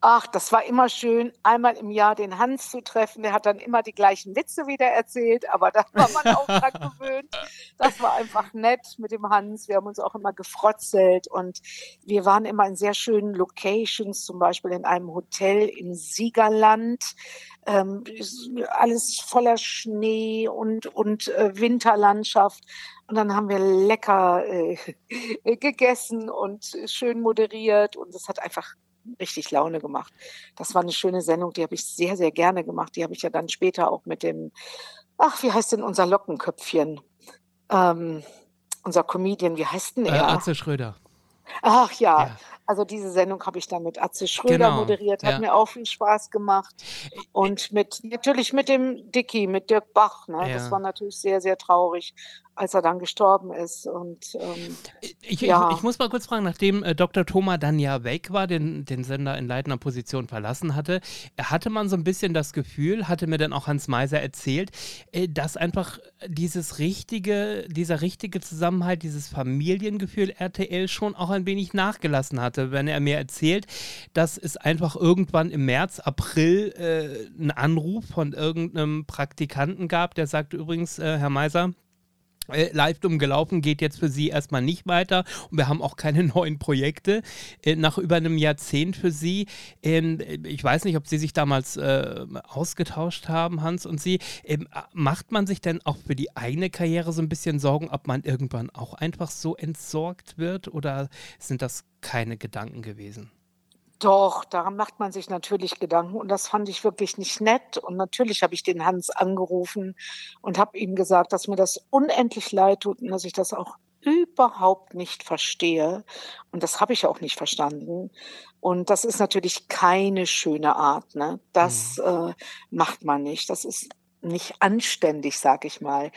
Ach, das war immer schön, einmal im Jahr den Hans zu treffen. Der hat dann immer die gleichen Witze wieder erzählt, aber da war man auch dran gewöhnt. Das war einfach nett mit dem Hans. Wir haben uns auch immer gefrotzelt und wir waren immer in sehr schönen Locations, zum Beispiel in einem Hotel im Siegerland. Ähm, alles voller Schnee und, und äh, Winterlandschaft. Und dann haben wir lecker äh, gegessen und schön moderiert und es hat einfach richtig Laune gemacht. Das war eine schöne Sendung, die habe ich sehr, sehr gerne gemacht. Die habe ich ja dann später auch mit dem, ach, wie heißt denn unser Lockenköpfchen? Ähm, unser Comedian, wie heißt denn Äh, er? Atze Schröder. Ach ja, Ja. Also diese Sendung habe ich dann mit Atze Schröder Genau, moderiert, hat ja. mir auch viel Spaß gemacht. Und mit natürlich mit dem Dicky, mit Dirk Bach. Ne? Ja. Das war natürlich sehr, sehr traurig, als er dann gestorben ist. Und ähm, Ich, Ja. ich, ich muss mal kurz fragen, nachdem äh, Dr. Thoma dann ja weg war, den, den Sender in leitender Position verlassen hatte, hatte man so ein bisschen das Gefühl, hatte mir dann auch Hans Meiser erzählt, äh, dass einfach dieses richtige, dieser richtige Zusammenhalt, dieses Familiengefühl RTL schon auch ein wenig nachgelassen hatte, wenn er mir erzählt, dass es einfach irgendwann im März, April äh, einen Anruf von irgendeinem Praktikanten gab, der sagte übrigens, äh, Herr Meiser, äh, live dumm gelaufen geht jetzt für Sie erstmal nicht weiter und wir haben auch keine neuen Projekte äh, nach über einem Jahrzehnt für Sie. Ähm, ich weiß nicht, ob Sie sich damals äh, ausgetauscht haben, Hans und Sie. Ähm, äh, macht man sich denn auch für die eigene Karriere so ein bisschen Sorgen, ob man irgendwann auch einfach so entsorgt wird oder sind das keine Gedanken gewesen? Doch, daran macht man sich natürlich Gedanken und das fand ich wirklich nicht nett. Und natürlich habe ich den Hans angerufen und habe ihm gesagt, dass mir das unendlich leid tut und dass ich das auch überhaupt nicht verstehe. Und das habe ich auch nicht verstanden. Und das ist natürlich keine schöne Art. Ne? Das äh, macht man nicht. Das ist nicht anständig, sag ich mal.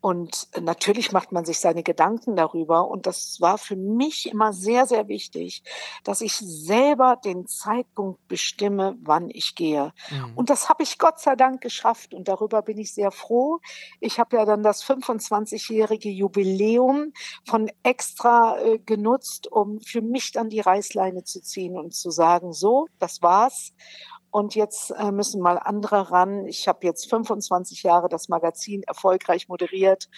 Und natürlich macht man sich seine Gedanken darüber. Und das war für mich immer sehr, sehr wichtig, dass ich selber den Zeitpunkt bestimme, wann ich gehe. Mhm. Und das habe ich Gott sei Dank geschafft. Und darüber bin ich sehr froh. Ich habe ja dann das 25-jährige Jubiläum von extra äh, genutzt, um für mich dann die Reißleine zu ziehen und zu sagen, so, das war's. Und jetzt äh, müssen mal andere ran. Ich habe jetzt 25 Jahre das Magazin erfolgreich moderiert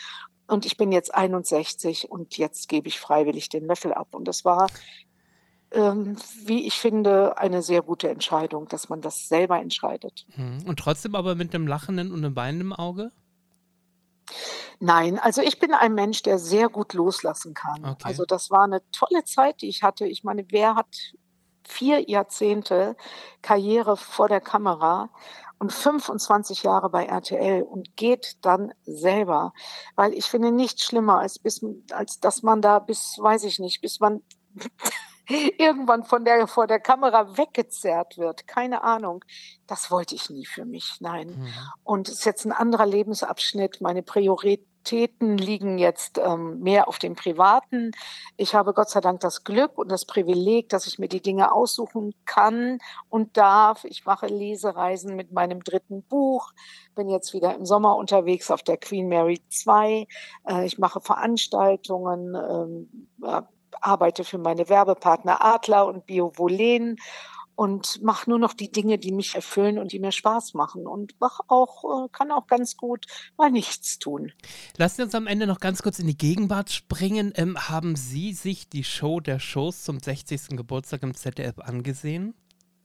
und ich bin jetzt 61 und jetzt gebe ich freiwillig den Löffel ab. Und das war, ähm, wie ich finde, eine sehr gute Entscheidung, dass man das selber entscheidet. Mhm. Und trotzdem aber mit einem lachenden und einem weinenden Auge? Nein, also ich bin ein Mensch, der sehr gut loslassen kann. Okay. Also das war eine tolle Zeit, die ich hatte. Ich meine, wer hat vier Jahrzehnte Karriere vor der Kamera und 25 Jahre bei RTL und geht dann selber. Weil ich finde nichts schlimmer, als, bis, als dass man da bis, weiß ich nicht, bis man irgendwann von der, vor der Kamera weggezerrt wird. Keine Ahnung. Das wollte ich nie für mich, nein. Mhm. Und es ist jetzt ein anderer Lebensabschnitt. Meine Prioritäten liegen jetzt ähm, mehr auf dem Privaten. Ich habe Gott sei Dank das Glück und das Privileg, dass ich mir die Dinge aussuchen kann und darf. Ich mache Lesereisen mit meinem dritten Buch, bin jetzt wieder im Sommer unterwegs auf der Queen Mary 2. Äh, ich mache Veranstaltungen, ähm, äh, arbeite für meine Werbepartner Adler und BioVolen und mache nur noch die Dinge, die mich erfüllen und die mir Spaß machen und mach auch, äh, kann auch ganz gut mal nichts tun. Lassen Sie uns am Ende noch ganz kurz in die Gegenwart springen. Ähm, haben Sie sich die Show der Shows zum 60. Geburtstag im ZDF angesehen?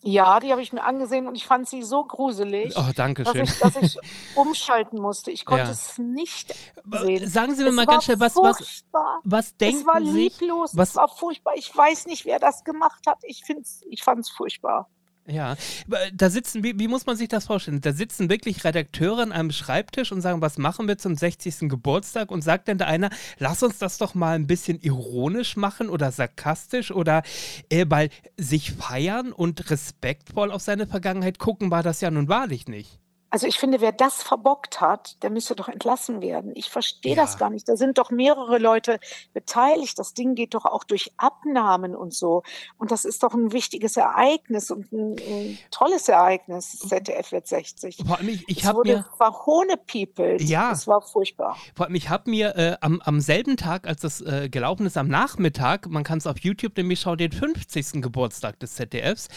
Ja, die habe ich mir angesehen und ich fand sie so gruselig, Oh, danke dass schön. ich, dass ich umschalten musste. Ich konnte Ja. es nicht Aber sehen. Sagen Sie mir Es mal war ganz schnell, was, was, was es war denken Sie? lieblos, was- es war furchtbar. Ich weiß nicht, wer das gemacht hat. Ich, ich fand es furchtbar. Ja, da sitzen, wie, wie muss man sich das vorstellen? Da sitzen wirklich Redakteure an einem Schreibtisch und sagen, was machen wir zum 60. Geburtstag? Und sagt dann der einer, lass uns das doch mal ein bisschen ironisch machen oder sarkastisch oder äh, weil sich feiern und respektvoll auf seine Vergangenheit gucken, war das ja nun wahrlich nicht. Also ich finde, wer das verbockt hat, der müsste doch entlassen werden. Ich verstehe Ja. das gar nicht. Da sind doch mehrere Leute beteiligt. Das Ding geht doch auch durch Abnahmen und so. Und das ist doch ein wichtiges Ereignis und ein, ein tolles Ereignis. ZDF wird 60. Vor allem, ich, ich es habe wurde mir. verhohnepiepelt. Ja. Es war furchtbar. Vor allem, ich habe mir äh, am, am selben Tag, als das äh, gelaufen ist, am Nachmittag, man kann es auf YouTube nämlich schauen, den 50. Geburtstag des ZDFs.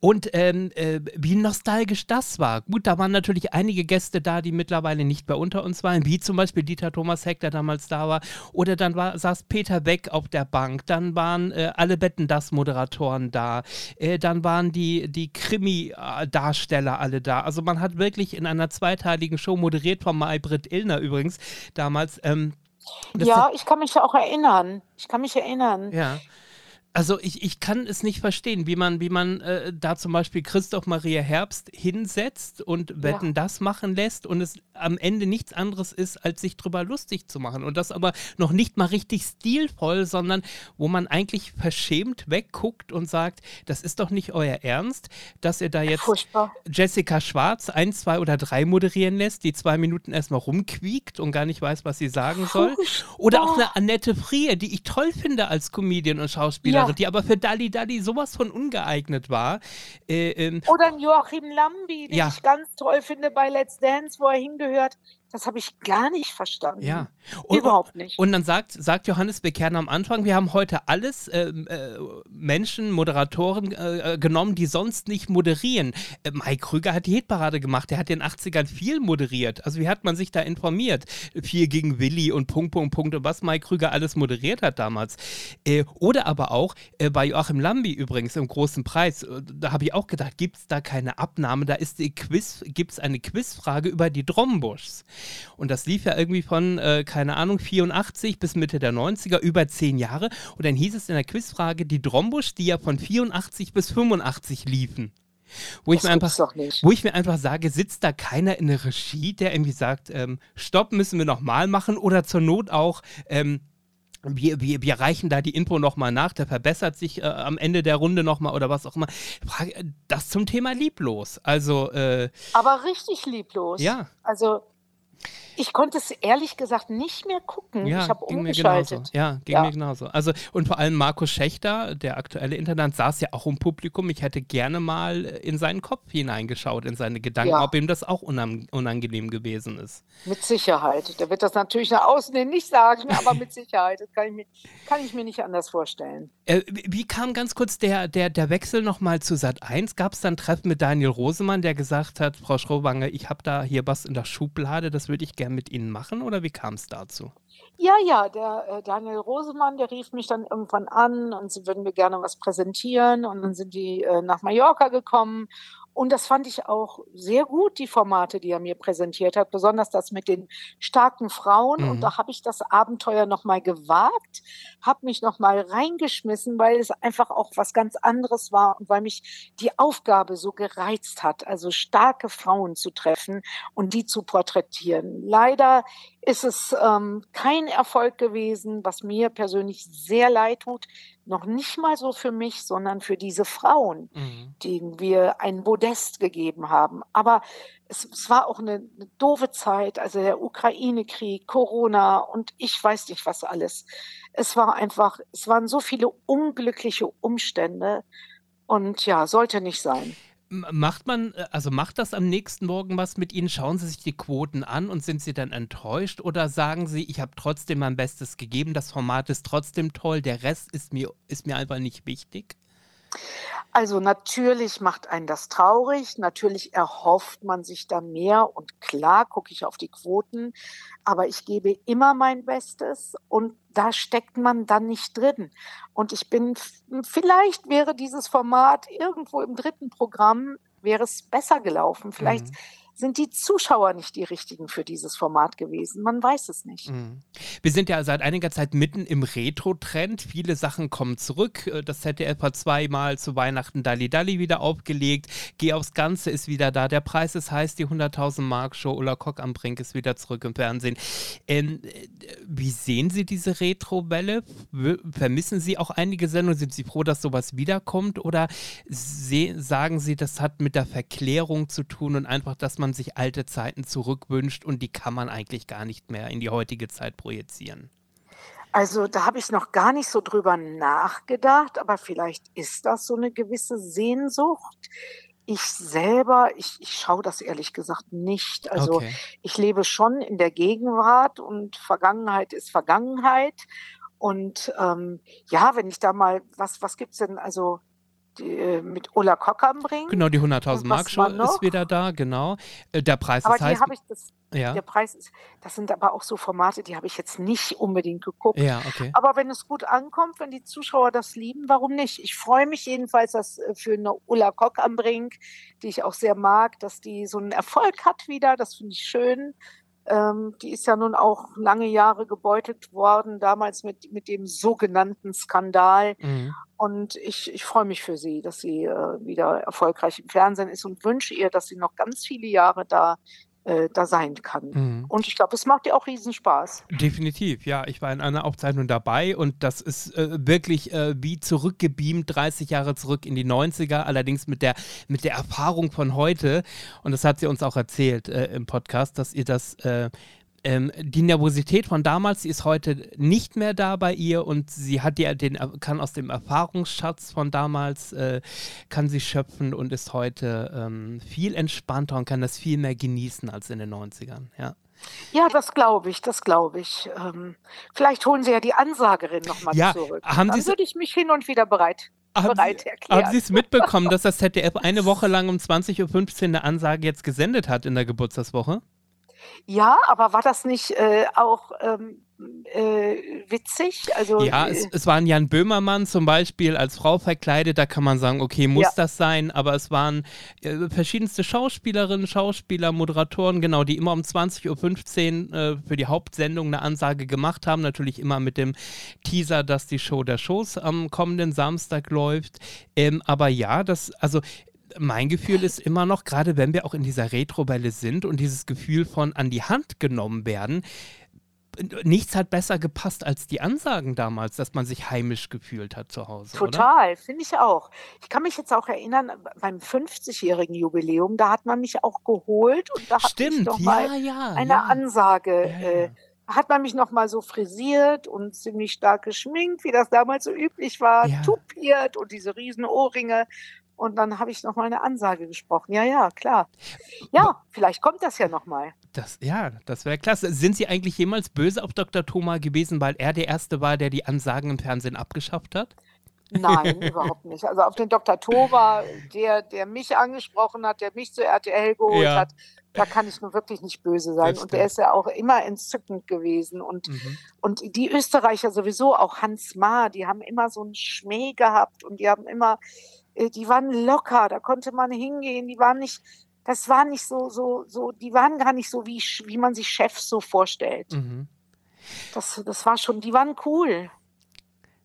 Und ähm, äh, wie nostalgisch das war. Gut, da waren natürlich einige Gäste da, die mittlerweile nicht mehr unter uns waren, wie zum Beispiel Dieter Thomas Heck, der damals da war. Oder dann war, saß Peter Beck auf der Bank. Dann waren äh, alle Betten das Moderatoren da. Äh, dann waren die, die Krimi-Darsteller alle da. Also man hat wirklich in einer zweiteiligen Show moderiert von Maybrit Illner übrigens damals. Ähm, ja, ich kann mich ja auch erinnern. Ich kann mich erinnern. ja. Also ich, ich kann es nicht verstehen, wie man, wie man äh, da zum Beispiel Christoph Maria Herbst hinsetzt und Wetten das machen lässt und es am Ende nichts anderes ist, als sich drüber lustig zu machen. Und das aber noch nicht mal richtig stilvoll, sondern wo man eigentlich verschämt wegguckt und sagt, das ist doch nicht euer Ernst, dass ihr da jetzt Furchtbar. Jessica Schwarz ein, zwei oder drei moderieren lässt, die zwei Minuten erstmal rumquiekt und gar nicht weiß, was sie sagen soll. Oder auch eine Annette Frier, die ich toll finde als Comedian und Schauspielerin, Ja. die aber für Dalli Dalli sowas von ungeeignet war. Äh, ähm, Oder ein Joachim Lambi, den Ja. ich ganz toll finde bei Let's Dance, wo er hingehört gehört, das habe ich gar nicht verstanden. ja. Überhaupt nicht. Und dann sagt, sagt Johannes Beckern am Anfang, wir haben heute alles ähm, äh, Menschen, Moderatoren äh, äh, genommen, die sonst nicht moderieren. Äh, Mike Krüger hat die Hitparade gemacht, der hat in den 80ern viel moderiert. Also wie hat man sich da informiert? Viel gegen Willi und Punkt, Punkt, Punkt und was Mike Krüger alles moderiert hat damals. Äh, oder aber auch äh, bei Joachim Lambi übrigens im großen Preis, äh, da habe ich auch gedacht, gibt es da keine Abnahme? Da ist die Quiz, gibt es eine Quizfrage über die Drombuschs. Und das lief ja irgendwie von, äh, keine Ahnung, 84 bis Mitte der 90er, über zehn Jahre. Und dann hieß es in der Quizfrage, die Drombusch, die ja von 84 bis 85 liefen. Wo ich, Das mir einfach, wo ich mir einfach sage, sitzt da keiner in der Regie, der irgendwie sagt, ähm, stopp, müssen wir nochmal machen oder zur Not auch, ähm, wir, wir, wir reichen da die Info nochmal nach, der verbessert sich äh, am Ende der Runde nochmal oder was auch immer. Äh, das zum Thema lieblos. Also, äh, Aber richtig lieblos. ja, Also ich konnte es ehrlich gesagt nicht mehr gucken. ja, ich habe umgeschaltet. Ja, ging Ja. mir genauso. Also, und vor allem Markus Schächter, der aktuelle Intendant, saß ja auch im Publikum. Ich hätte gerne mal äh, in seinen Kopf hineingeschaut, in seine Gedanken, Ja. ob ihm das auch unang unangenehm gewesen ist. Mit Sicherheit. Der wird das natürlich nach außen hin nicht sagen, aber mit Sicherheit. Das kann ich mir, kann ich mir nicht anders vorstellen. Äh, wie kam ganz kurz der, der, der Wechsel nochmal zu Sat 1? Gab es dann ein Treffen mit Daniel Rosemann, der gesagt hat, Frau Schrobanger, ich habe da hier was in der Schublade, das würde ich gern mit Ihnen machen? Oder wie kam es dazu? Ja, ja, der äh, Daniel Rosemann, der rief mich dann irgendwann an und sie würden mir gerne was präsentieren. Und dann sind die äh, nach Mallorca gekommen. Und das fand ich auch sehr gut, die Formate, die er mir präsentiert hat, besonders das mit den starken Frauen. Mhm. Und da habe ich das Abenteuer nochmal gewagt, habe mich nochmal reingeschmissen, weil es einfach auch was ganz anderes war und weil mich die Aufgabe so gereizt hat, also starke Frauen zu treffen und die zu porträtieren. Leider ist es ähm, kein Erfolg gewesen, was mir persönlich sehr leid tut. Noch nicht mal so für mich, sondern für diese Frauen, denen wir ein Podest gegeben haben. Aber es, es war auch eine, eine doofe Zeit, also der Ukraine-Krieg, Corona und ich weiß nicht was alles. Es war einfach, es waren so viele unglückliche Umstände und ja, sollte nicht sein. Macht man, äh, also macht das am nächsten Morgen was mit Ihnen? Schauen Sie sich die Quoten an und sind Sie dann enttäuscht? Oder sagen Sie, ich habe trotzdem mein Bestes gegeben, das Format ist trotzdem toll, der Rest ist mir, ist mir einfach nicht wichtig? Also natürlich macht einen das traurig, natürlich erhofft man sich da mehr und klar gucke ich auf die Quoten, aber ich gebe immer mein Bestes und da steckt man dann nicht drin. Und ich bin, vielleicht wäre dieses Format irgendwo im dritten Programm, wäre es besser gelaufen. Vielleicht Mhm. Sind die Zuschauer nicht die richtigen für dieses Format gewesen. Man weiß es nicht. Mhm. Wir sind ja seit einiger Zeit mitten im Retro-Trend. Viele Sachen kommen zurück. Äh, Das ZDF hat zweimal zu Weihnachten Dalli Dalli wieder aufgelegt. Geh aufs Ganze ist wieder da. Der Preis ist heiß, die 100.000 Mark Show. Ulla Kock am Brink ist wieder zurück im Fernsehen. Ähm, äh, wie sehen Sie diese Retro-Welle? Vermissen Sie auch einige Sendungen? Sind Sie froh, dass sowas wiederkommt? Oder sagen Sie, das hat mit der Verklärung zu tun und einfach, dass man sich alte Zeiten zurückwünscht und die kann man eigentlich gar nicht mehr in die heutige Zeit projizieren? Also da habe ich noch gar nicht so drüber nachgedacht, aber vielleicht ist das so eine gewisse Sehnsucht. Ich selber, ich, ich schaue das ehrlich gesagt nicht. Also okay. ich lebe schon in der Gegenwart und Vergangenheit ist Vergangenheit. Und ähm, ja, wenn ich da mal, was, was gibt's denn, also die, äh, mit Ulla Kock am Ring? Genau, die 100.000 Und Mark Show ist wieder da, genau. Äh, Der Preis Aber ist die heiß. habe ich, das, Ja, der Preis ist, das sind aber auch so Formate, die habe ich jetzt nicht unbedingt geguckt. ja, okay. Aber wenn es gut ankommt, wenn die Zuschauer das lieben, warum nicht? Ich freue mich jedenfalls, dass äh, für eine Ulla Kock am Brink, die ich auch sehr mag, dass die so einen Erfolg hat wieder. Das finde ich schön. Ähm, die ist ja nun auch lange Jahre gebeutelt worden, damals mit, mit dem sogenannten Skandal. Mhm. Und ich, ich freue mich für sie, dass sie äh, wieder erfolgreich im Fernsehen ist und wünsche ihr, dass sie noch ganz viele Jahre da, äh, da sein kann. Mhm. Und ich glaube, es macht ihr auch Riesenspaß. Definitiv, ja. Ich war in einer Aufzeichnung dabei und das ist äh, wirklich äh, wie zurückgebeamt, 30 Jahre zurück in die 90er, allerdings mit der, mit der Erfahrung von heute. Und das hat sie uns auch erzählt äh, im Podcast, dass ihr das. Äh, ähm, die Nervosität von damals, die ist heute nicht mehr da bei ihr und sie hat ja den, kann aus dem Erfahrungsschatz von damals, äh, kann sie schöpfen und ist heute ähm, viel entspannter und kann das viel mehr genießen als in den 90ern, ja. Ja, das glaube ich, das glaube ich. Ähm, vielleicht holen Sie ja die Ansagerin nochmal Ja, zurück. haben Dann würde ich mich hin und wieder bereit, Haben bereit Sie, erklären. haben Sie es mitbekommen, dass das ZDF eine Woche lang um 20.15 Uhr eine Ansage jetzt gesendet hat in der Geburtstagswoche? Ja, aber war das nicht äh, auch ähm, äh, witzig. Also, Ja, äh, es, es waren Jan Böhmermann zum Beispiel als Frau verkleidet, da kann man sagen, okay, muss Ja. das sein, aber es waren äh, verschiedenste Schauspielerinnen, Schauspieler, Moderatoren, genau, die immer um 20.15 Uhr äh, für die Hauptsendung eine Ansage gemacht haben, natürlich immer mit dem Teaser, dass die Show der Shows am kommenden Samstag läuft. Ähm, aber ja, das, also mein Gefühl ist immer noch, gerade wenn wir auch in dieser Retrowelle sind und dieses Gefühl von an die Hand genommen werden, nichts hat besser gepasst als die Ansagen damals, dass man sich heimisch gefühlt hat zu Hause. Total, finde ich auch. Ich kann mich jetzt auch erinnern, beim 50-jährigen Jubiläum, da hat man mich auch geholt und da hat mich Stimmt, noch mal ja, ja. eine ja. Ansage. Äh, hat man mich noch mal so frisiert und ziemlich stark geschminkt, wie das damals so üblich war, tupiert und diese riesen Ohrringe. Und dann habe ich noch mal eine Ansage gesprochen. Ja, ja, klar. Ja, vielleicht kommt das ja noch mal. Das, ja, das wäre klasse. Sind Sie eigentlich jemals böse auf Dr. Thoma gewesen, weil er der Erste war, der die Ansagen im Fernsehen abgeschafft hat? Nein, überhaupt nicht. Also auf den Dr. Tova, der, der mich angesprochen hat, der mich zu RTL geholt Ja. hat, da kann ich nun wirklich nicht böse sein. Und der ist ja auch immer entzückend gewesen. Und, Mhm. und die Österreicher sowieso, auch Hans Maar, die haben immer so einen Schmäh gehabt und die haben immer, die waren locker, da konnte man hingehen, die waren nicht, das war nicht so, so, so, die waren gar nicht so, wie, wie man sich Chefs so vorstellt. Mhm. Das, das war schon, die waren cool.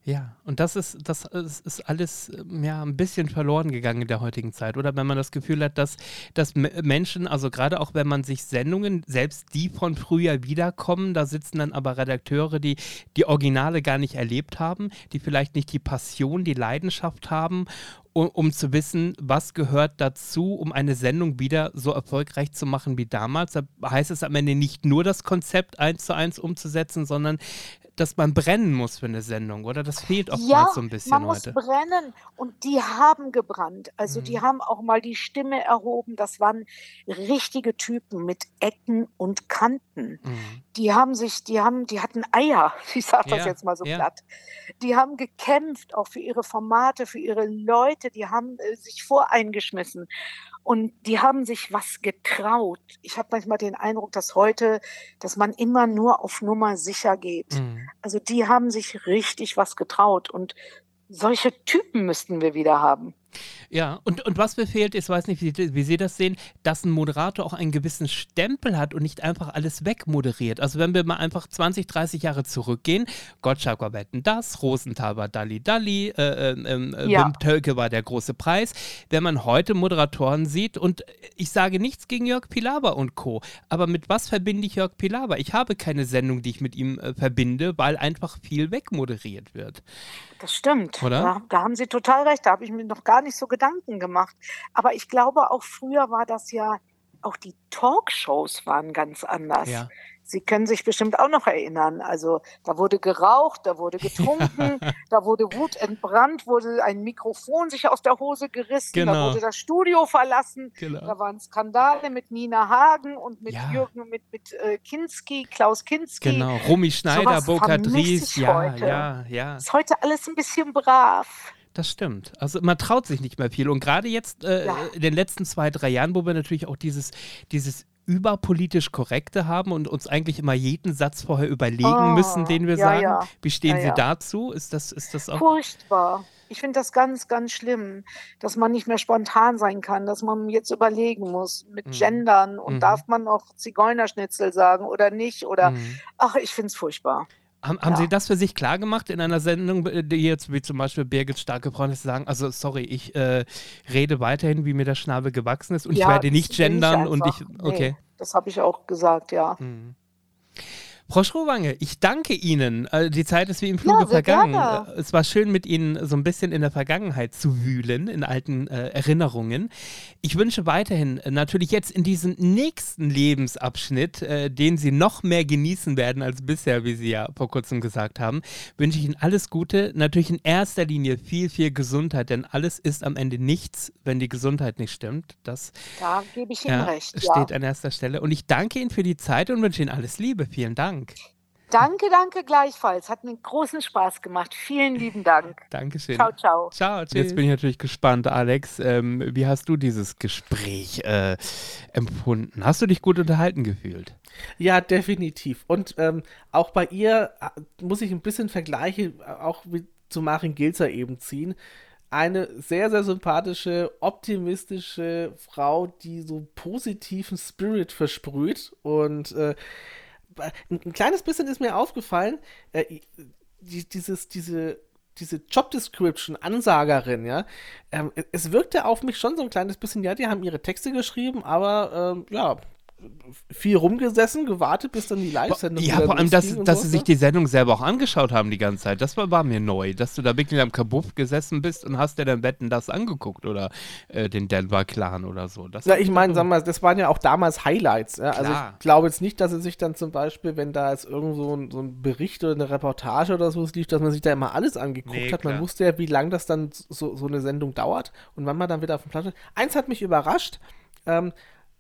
Ja, und das ist, das ist, alles ähm, ja, ein bisschen verloren gegangen in der heutigen Zeit. Oder wenn man das Gefühl hat, dass, dass Menschen, also gerade auch wenn man sich Sendungen, selbst die von früher wiederkommen, da sitzen dann aber Redakteure, die die Originale gar nicht erlebt haben, die vielleicht nicht die Passion, die Leidenschaft haben, um, um zu wissen, was gehört dazu, um eine Sendung wieder so erfolgreich zu machen wie damals. Da heißt es am Ende nicht nur das Konzept eins zu eins umzusetzen, sondern dass man brennen muss für eine Sendung, oder? Das fehlt oftmals Ja, so ein bisschen man muss heute. brennen und die haben gebrannt. Also die Mhm. haben auch mal die Stimme erhoben. Das waren richtige Typen mit Ecken und Kanten. Mhm. Die haben sich, die haben, die hatten Eier. Ich sage das Ja, jetzt mal so ja. platt. Die haben gekämpft auch für ihre Formate, für ihre Leute. Die haben äh, sich voreingeschmissen und die haben sich was getraut. Ich habe manchmal den Eindruck, dass heute, dass man immer nur auf Nummer sicher geht. Mhm. Also die haben sich richtig was getraut und solche Typen müssten wir wieder haben. Ja, und, und was mir fehlt, ist, weiß nicht, wie, wie Sie das sehen, dass ein Moderator auch einen gewissen Stempel hat und nicht einfach alles wegmoderiert. Also wenn wir mal einfach 20, 30 Jahre zurückgehen, Gottschalk war Wetten das, Rosenthal war Dalli Dalli, äh, ähm, äh, Ja. Wim Tölke war der große Preis. Wenn man heute Moderatoren sieht, und ich sage nichts gegen Jörg Pilawa und Co., aber mit was verbinde ich Jörg Pilawa? Ich habe keine Sendung, die ich mit ihm äh, verbinde, weil einfach viel wegmoderiert wird. Das stimmt. Oder? Da, da haben Sie total recht. Da habe ich mir noch gar nicht so Gedanken gemacht. Aber ich glaube, auch früher war das ja, auch die Talkshows waren ganz anders. Ja. Sie können sich bestimmt auch noch erinnern. Also da wurde geraucht, da wurde getrunken, da wurde Wut entbrannt, wurde ein Mikrofon sich aus der Hose gerissen, Genau. da wurde das Studio verlassen. Genau. Da waren Skandale mit Nina Hagen und mit Ja. Jürgen, mit, mit äh, Kinski, Klaus Kinski. Genau, Romy Schneider, Burkhard Ries, ja, heute. ja, ja, Ist heute alles ein bisschen brav. Das stimmt. Also man traut sich nicht mehr viel. Und gerade jetzt äh, Ja. in den letzten zwei, drei Jahren, wo wir natürlich auch dieses, dieses überpolitisch Korrekte haben und uns eigentlich immer jeden Satz vorher überlegen Ah, müssen, den wir ja, sagen. ja. Wie stehen Sie dazu? Ist das, ist das auch? Furchtbar. Ich finde das ganz, ganz schlimm, dass man nicht mehr spontan sein kann, dass man jetzt überlegen muss mit Mhm. Gendern und Mhm. darf man noch Zigeunerschnitzel sagen oder nicht oder Mhm. ach, ich finde es furchtbar. Haben, haben Ja. Sie das für sich klar gemacht in einer Sendung, äh, die jetzt wie zum Beispiel Birgit starke Freunde sagen, also sorry, ich äh, rede weiterhin, wie mir der Schnabel gewachsen ist und ich Ja, werde nicht will ich gendern und ich, okay. Nee, das habe ich auch gesagt, ja. Mhm. Frau Schrowange, ich danke Ihnen. Äh, Die Zeit ist wie im Fluge Ja, vergangen. gerne. Es war schön, mit Ihnen so ein bisschen in der Vergangenheit zu wühlen, in alten äh, Erinnerungen. Ich wünsche weiterhin äh, natürlich jetzt in diesem nächsten Lebensabschnitt, äh, den Sie noch mehr genießen werden als bisher, wie Sie ja vor kurzem gesagt haben, wünsche ich Ihnen alles Gute. Natürlich in erster Linie viel, viel Gesundheit, denn alles ist am Ende nichts, wenn die Gesundheit nicht stimmt. Das Da gebe ich Ihnen ja, recht. Ja. steht an erster Stelle. Und ich danke Ihnen für die Zeit und wünsche Ihnen alles Liebe. Vielen Dank. Danke, danke gleichfalls. Hat mir großen Spaß gemacht. Vielen lieben Dank. Dankeschön. Ciao, ciao. Ciao, tschüss. Jetzt bin ich natürlich gespannt, Alex. Ähm, wie hast du dieses Gespräch äh, empfunden? Hast du dich gut unterhalten gefühlt? Ja, definitiv. Und ähm, auch bei ihr äh, muss ich ein bisschen Vergleiche äh, auch wie zu Marin Gilzer eben ziehen. Eine sehr, sehr sympathische, optimistische Frau, die so positiven Spirit versprüht. Und äh, ein, ein kleines bisschen ist mir aufgefallen, äh, die, dieses, diese diese Job Description Ansagerin, ja, ähm, es wirkte auf mich schon so ein kleines bisschen, ja, die haben ihre Texte geschrieben, aber ähm, ja, viel rumgesessen, gewartet, bis dann die Live-Sendung Ja, vor allem, dass, dass sie sich die Sendung selber auch angeschaut haben die ganze Zeit. Das war, war mir neu, dass du da wirklich am Kabuff gesessen bist und hast dir dann Wetten das angeguckt oder äh, den Denver Clan oder so. Das ja, ich meine, sag mal, das waren ja auch damals Highlights. Ja? Also ich glaube jetzt nicht, dass sie sich dann zum Beispiel, wenn da jetzt irgend so ein, so ein Bericht oder eine Reportage oder so lief, dass man sich da immer alles angeguckt nee, hat. Man wusste ja, wie lange das dann so, so eine Sendung dauert und wann man dann wieder auf dem Platz ist. Eins hat mich überrascht. Ähm,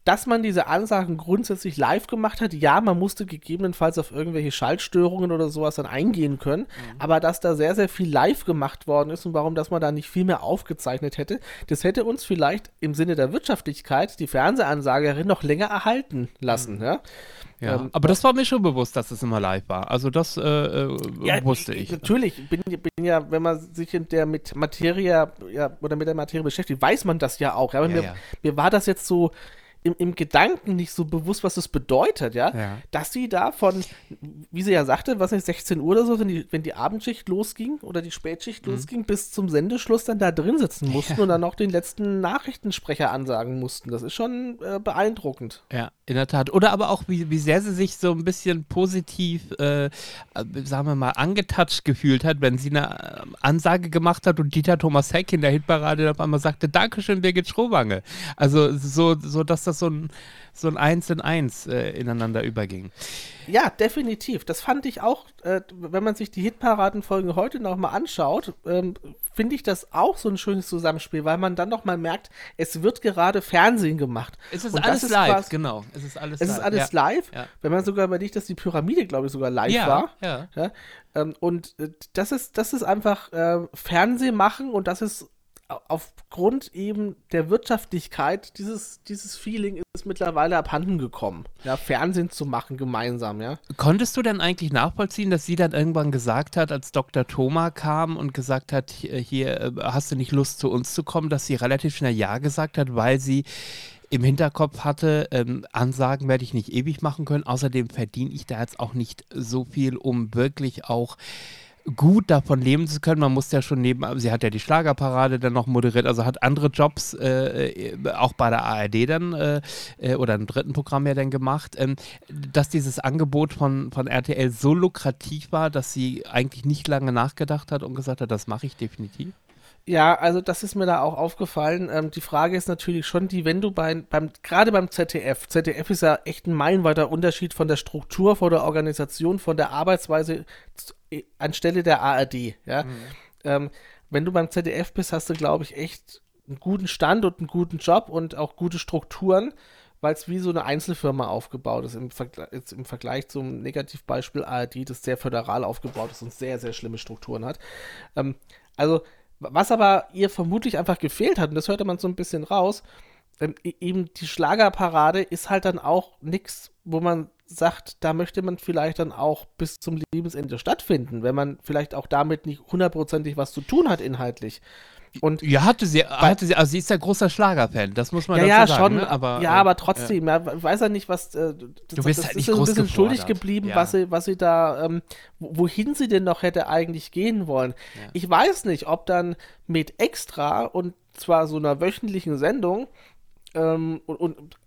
dass man diese Ansagen grundsätzlich live gemacht hat. Ja, man musste gegebenenfalls auf irgendwelche Schaltstörungen oder sowas dann eingehen können, mhm. aber dass da sehr, sehr viel live gemacht worden ist und warum, dass man da nicht viel mehr aufgezeichnet hätte, das hätte uns vielleicht im Sinne der Wirtschaftlichkeit die Fernsehansagerin noch länger erhalten lassen. Mhm. Ja? Ja, ähm, aber das war mir schon bewusst, dass es immer live war. Also das äh, äh ja, wusste ich. Natürlich, bin, bin ja, wenn man sich in der mit Materie ja, oder mit der Materie beschäftigt, weiß man das ja auch. Aber mir, mir war das jetzt so, im, im Gedanken nicht so bewusst, was das bedeutet, ja? ja? Dass sie da von, wie sie ja sagte, was nicht, 16 Uhr oder so, wenn die, wenn die Abendschicht losging oder die Spätschicht mhm. losging, bis zum Sendeschluss dann da drin sitzen mussten ja. und dann noch den letzten Nachrichtensprecher ansagen mussten. Das ist schon äh, beeindruckend. Ja, in der Tat. Oder aber auch, wie, wie sehr sie sich so ein bisschen positiv, äh, sagen wir mal, angetatscht gefühlt hat, wenn sie eine äh, Ansage gemacht hat und Dieter Thomas Heck in der Hitparade auf einmal sagte, Dankeschön, Birgit Schrowange. Also so, so dass das das so ein, so ein Eins in Eins äh, ineinander überging. Ja, definitiv. Das fand ich auch, äh, wenn man sich die Hitparadenfolgen heute nochmal anschaut, ähm, finde ich das auch so ein schönes Zusammenspiel, weil man dann nochmal merkt, es wird gerade Fernsehen gemacht. Es ist Und alles ist live, quasi, genau. Es ist alles es live. Ist alles ja. live. Ja. Wenn man sogar überlegt, dass die Pyramide, glaube ich, sogar live ja, war. Ja. ja? Ähm, und äh, das ist, das ist einfach äh, Fernsehen machen und das ist aufgrund eben der Wirtschaftlichkeit, dieses, dieses Feeling ist mittlerweile abhanden gekommen. Ja, Fernsehen zu machen gemeinsam, ja. Konntest du denn eigentlich nachvollziehen, dass sie dann irgendwann gesagt hat, als Dr. Thoma kam und gesagt hat, hier, äh, hast du nicht Lust zu uns zu kommen, dass sie relativ schnell Ja gesagt hat, weil sie im Hinterkopf hatte, ähm, Ansagen werde ich nicht ewig machen können. Außerdem verdiene ich da jetzt auch nicht so viel, um wirklich auch gut davon leben zu können. Man muss ja schon neben, sie hat ja die Schlagerparade dann noch moderiert, also hat andere Jobs äh, äh auch bei der ARD dann äh, äh, oder im dritten Programm ja dann gemacht, ähm, dass dieses Angebot von, von RTL so lukrativ war, dass sie eigentlich nicht lange nachgedacht hat und gesagt hat, das mache ich definitiv. Ja, also das ist mir da auch aufgefallen. Ähm, die Frage ist natürlich schon die, wenn du bei, beim, gerade beim ZDF, ZDF ist ja echt ein meilenweiter Unterschied von der Struktur, von der Organisation, von der Arbeitsweise anstelle der ARD, ja. Mhm. Ähm, wenn du beim ZDF bist, hast du, glaube ich, echt einen guten Stand und einen guten Job und auch gute Strukturen, weil es wie so eine Einzelfirma aufgebaut ist, im, Vergleich, im Vergleich zum Negativbeispiel ARD, das sehr föderal aufgebaut ist und sehr, sehr schlimme Strukturen hat. Ähm, also, was aber ihr vermutlich einfach gefehlt hat, und das hörte man so ein bisschen raus, ähm, e-, eben die Schlagerparade ist halt dann auch nichts, wo man sagt, da möchte man vielleicht dann auch bis zum Lebensende stattfinden, wenn man vielleicht auch damit nicht hundertprozentig was zu tun hat inhaltlich. Und ja, hatte sie, hatte sie, also sie ist ja großer Schlagerfan, das muss man ja, dazu ja, sagen. Schon, ne? aber, ja, äh, aber trotzdem, ja. ja. weiß ja nicht, was. Äh, das, du bist das halt nicht ist ein bisschen schuldig geblieben, ja. was, sie, was sie da, ähm, wohin sie denn noch hätte eigentlich gehen wollen. Ich weiß nicht, ob dann mit Extra und zwar so einer wöchentlichen Sendung ähm, und, und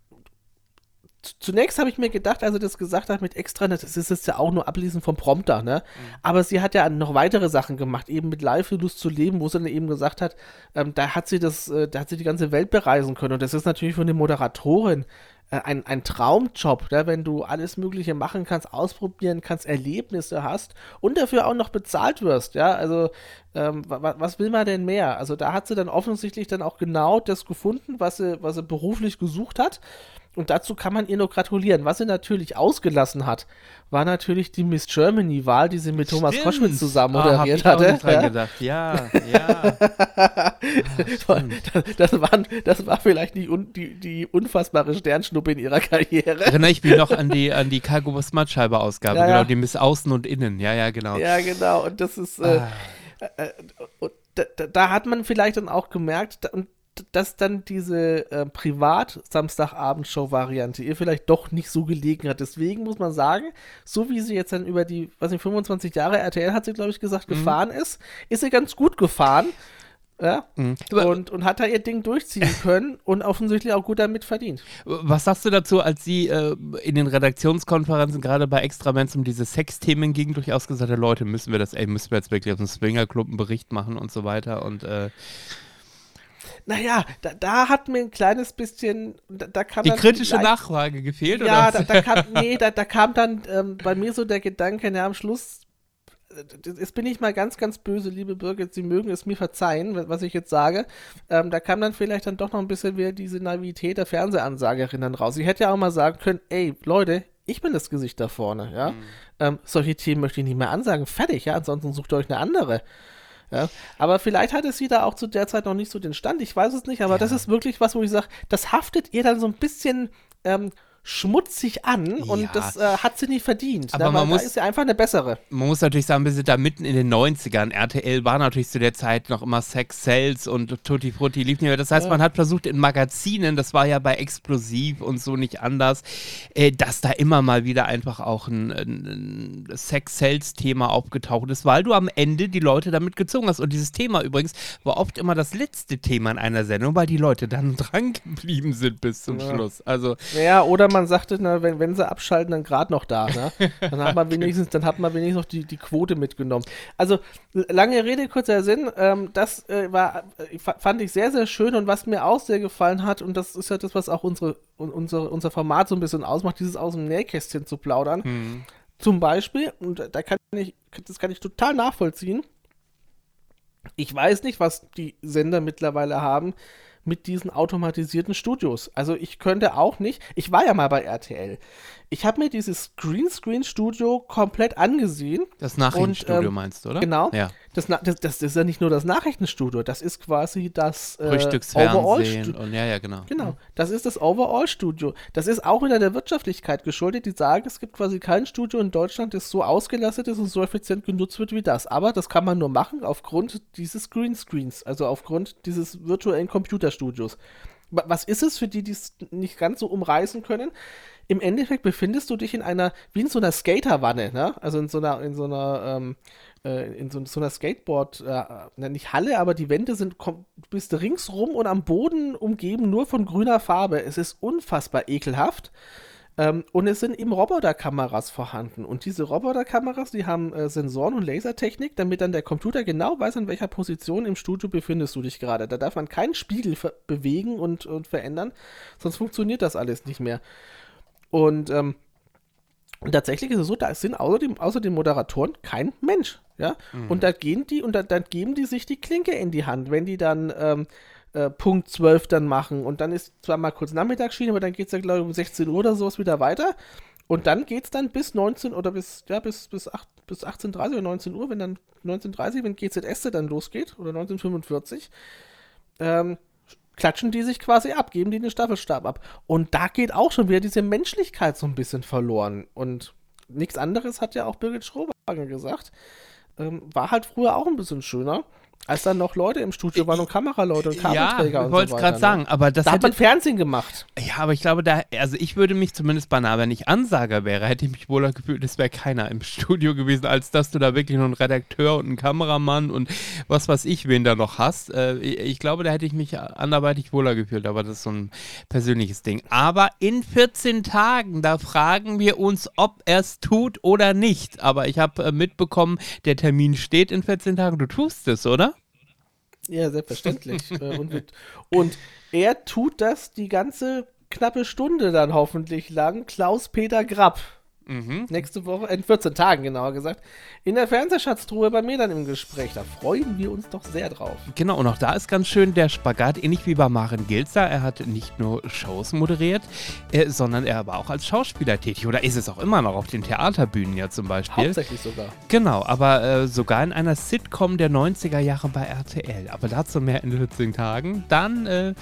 zunächst habe ich mir gedacht, als er das gesagt hat mit extra, das ist jetzt ja auch nur Ablesen vom Prompter, ne? Mhm. Aber sie hat ja noch weitere Sachen gemacht, eben mit Live-Lust zu leben, wo sie dann eben gesagt hat, ähm, da hat sie das, äh, da hat sie die ganze Welt bereisen können. Und das ist natürlich von der Moderatorin äh, ein, ein Traumjob, ne? wenn du alles Mögliche machen kannst, ausprobieren kannst, Erlebnisse hast und dafür auch noch bezahlt wirst, ja. Also ähm, wa was will man denn mehr? Also da hat sie dann offensichtlich dann auch genau das gefunden, was sie, was sie beruflich gesucht hat. Und dazu kann man ihr nur gratulieren. Was sie natürlich ausgelassen hat, war natürlich die Miss Germany-Wahl, die sie mit Thomas Stimmt. Koschwitz zusammen Ah, hab moderiert ich auch hatte. dran Ja. gedacht. Ja, ja. das, das, waren, das war vielleicht die, die, die unfassbare Sternschnuppe in ihrer Karriere. Erinnere ich mich noch an die, an die Cargo Smartscheibe Ausgabe, Ja, genau, ja. die Miss Außen und Innen. Ja, ja, genau. Ja, genau. Und das ist, äh, Ah. äh, und da, da, da hat man vielleicht dann auch gemerkt, da, und dass dann diese äh, Privat-Samstagabend-Show-Variante ihr vielleicht doch nicht so gelegen hat. Deswegen muss man sagen, so wie sie jetzt dann über die, was nicht, 25 Jahre RTL hat sie, glaube ich, gesagt, gefahren ist, ist sie ganz gut gefahren. Ja, Mhm. Und, und hat da ihr Ding durchziehen können und offensichtlich auch gut damit verdient. Was sagst du dazu, als sie äh, in den Redaktionskonferenzen gerade bei Extra, wenn es um diese Sexthemen ging, durchaus gesagt hat, Leute, müssen wir das, ey, müssen wir jetzt wirklich auf dem Swingerclub einen Bericht machen und so weiter und äh, Naja, da, da hat mir ein kleines bisschen, da, da kam die dann kritische leicht- Nachfrage gefehlt, Ja, oder? da, da kam, nee, da, da kam dann ähm, bei mir so der Gedanke, na, am Schluss, äh, jetzt bin ich mal ganz, ganz böse, liebe Birgit, Sie mögen es mir verzeihen, wa- was ich jetzt sage. Ähm, da kam dann vielleicht dann doch noch ein bisschen wieder diese Naivität der Fernsehansagerin dann raus. Sie hätte ja auch mal sagen können, ey, Leute, ich bin das Gesicht da vorne, ja. Mhm. Ähm, solche Themen möchte ich nicht mehr ansagen. Fertig, ja, ansonsten sucht euch eine andere. Ja, aber vielleicht hatte sie da auch zu der Zeit noch nicht so den Stand. Ich weiß es nicht, aber das ist wirklich was, wo ich sage, das haftet ihr dann so ein bisschen ähm, schmutzig an und Ja. das äh, hat sie nicht verdient. Aber ne? man muss- da ist sie einfach eine bessere. Man muss natürlich sagen, wir sind da mitten in den 90ern. RTL war natürlich zu der Zeit noch immer Sex Sales und Tutti Frutti lief nicht mehr. Das heißt, man hat versucht in Magazinen, das war ja bei Explosiv und so nicht anders, äh, dass da immer mal wieder einfach auch ein, ein, ein Sex Sales Thema aufgetaucht ist, weil du am Ende die Leute damit gezogen hast. Und dieses Thema übrigens war oft immer das letzte Thema in einer Sendung, weil die Leute dann dran geblieben sind bis zum Ja. Schluss. Also Ja, oder man sagte, na, wenn, wenn sie abschalten, dann gerade noch da. Ne? Dann hat man wenigstens, dann hat man wenigstens noch die, die Quote mitgenommen. Also lange Rede, kurzer Sinn. Ähm, das äh, war, äh, fa- fand ich sehr, sehr schön und was mir auch sehr gefallen hat, und das ist ja das, was auch unsere, un- unsere, unser Format so ein bisschen ausmacht, dieses aus dem Nähkästchen zu plaudern. Zum Beispiel, und da kann ich, das kann ich total nachvollziehen. Ich weiß nicht, was die Sender mittlerweile haben mit diesen automatisierten Studios. Also ich könnte auch nicht, ich war ja mal bei RTL. Ich habe mir dieses Greenscreen-Studio komplett angesehen. das Nachrichtenstudio ähm, meinst du, oder? Genau. Ja. Das, das, das ist ja nicht nur das Nachrichtenstudio, das ist quasi das äh, Frühstücksfernsehen Overall-Stu- und ja, ja, genau. Genau, das ist das Overall-Studio. Das ist auch wieder der Wirtschaftlichkeit geschuldet. Die sagen, es gibt quasi kein Studio in Deutschland, das so ausgelastet ist und so effizient genutzt wird wie das. Aber das kann man nur machen aufgrund dieses Greenscreens, also aufgrund dieses virtuellen Computerstudios. Wa- Was ist es für die, die es nicht ganz so umreißen können? Im Endeffekt befindest du dich in einer, wie in so einer Skaterwanne, ne? Also in so einer, in so einer, ähm, äh, in so, so einer Skateboard, äh, na, nicht Halle, aber die Wände sind, kom- du bist ringsrum und am Boden umgeben nur von grüner Farbe. Es ist unfassbar ekelhaft. Ähm, und es sind eben Roboterkameras vorhanden. Und diese Roboterkameras, die haben äh, Sensoren und Lasertechnik, damit dann der Computer genau weiß, in welcher Position im Studio befindest du dich gerade. Da darf man keinen Spiegel bewegen und, und verändern, sonst funktioniert das alles nicht mehr. Und ähm, und tatsächlich ist es so, da sind außer dem, außer den Moderatoren kein Mensch. Ja? Und da gehen die und da, dann geben die sich die Klinke in die Hand, wenn die dann ähm, äh, Punkt 12 dann machen. Und dann ist zwar mal kurz Nachmittagsschiene, aber dann geht es ja, glaube ich, um 16 Uhr oder sowas wieder weiter. Und dann geht es dann bis 19 oder bis, ja, bis, bis, 8, bis 18.30 oder 19 Uhr, wenn dann 19.30 wenn GZS dann losgeht, oder 1945, ähm, klatschen die sich quasi ab, geben die den Staffelstab ab. Und da geht auch schon wieder diese Menschlichkeit so ein bisschen verloren. Und nichts anderes hat ja auch Birgit Schrobanger gesagt. Ähm, war halt früher auch ein bisschen schöner, als dann noch Leute im Studio waren und Kameraleute und Ja, Kabelträger ich und wollte so es weiter. gerade sagen, ne? aber das Da hat hätte, man Fernsehen gemacht. Ja, aber ich glaube, da, also ich würde mich zumindest beinahe, wenn ich Ansager wäre, hätte ich mich wohler gefühlt, es wäre keiner im Studio gewesen, als dass du da wirklich noch einen Redakteur und einen Kameramann und was weiß ich, wen da noch hast. Äh, ich, ich glaube, da hätte ich mich anderweitig wohler gefühlt, aber das ist so ein persönliches Ding. Aber in 14 Tagen, da fragen wir uns, ob er es tut oder nicht. Aber ich habe äh, mitbekommen, der Termin steht in 14 Tagen. Du tust es, oder? Ja, selbstverständlich. Äh, und, und er tut das die ganze knappe Stunde dann hoffentlich lang. Klaus-Peter Grapp Nächste Woche, in 14 Tagen genauer gesagt, in der Fernsehschatztruhe bei mir dann im Gespräch. Da freuen wir uns doch sehr drauf. Genau, und auch da ist ganz schön der Spagat, ähnlich wie bei Maren Gilzer. Er hat nicht nur Shows moderiert, äh, sondern er war auch als Schauspieler tätig. Oder ist es auch immer noch auf den Theaterbühnen ja zum Beispiel. Hauptsächlich sogar. Genau, aber äh, sogar in einer Sitcom der 90er Jahre bei RTL. Aber dazu mehr in 14 Tagen. Dann äh,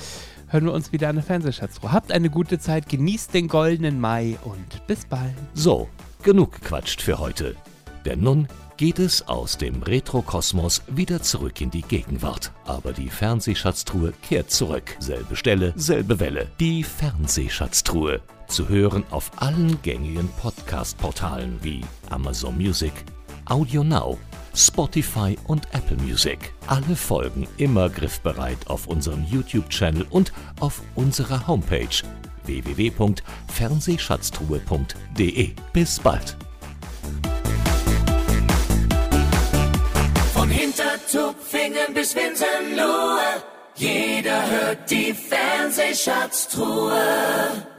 hören wir uns wieder an der Fernsehschatzruhe. Habt eine gute Zeit, genießt den goldenen Mai und bis bald. So, genug gequatscht für heute. Denn nun geht es aus dem Retrokosmos wieder zurück in die Gegenwart. Aber die Fernsehschatztruhe kehrt zurück. Selbe Stelle, selbe Welle. Die Fernsehschatztruhe. Zu hören auf allen gängigen Podcast-Portalen wie Amazon Music, Audio Now, Spotify und Apple Music. Alle Folgen immer griffbereit auf unserem YouTube-Channel und auf unserer Homepage www.fernsehschatztruhe.de. Bis bald. Von Hintertupfingen bis Winsenlohe, jeder hört die Fernsehschatztruhe.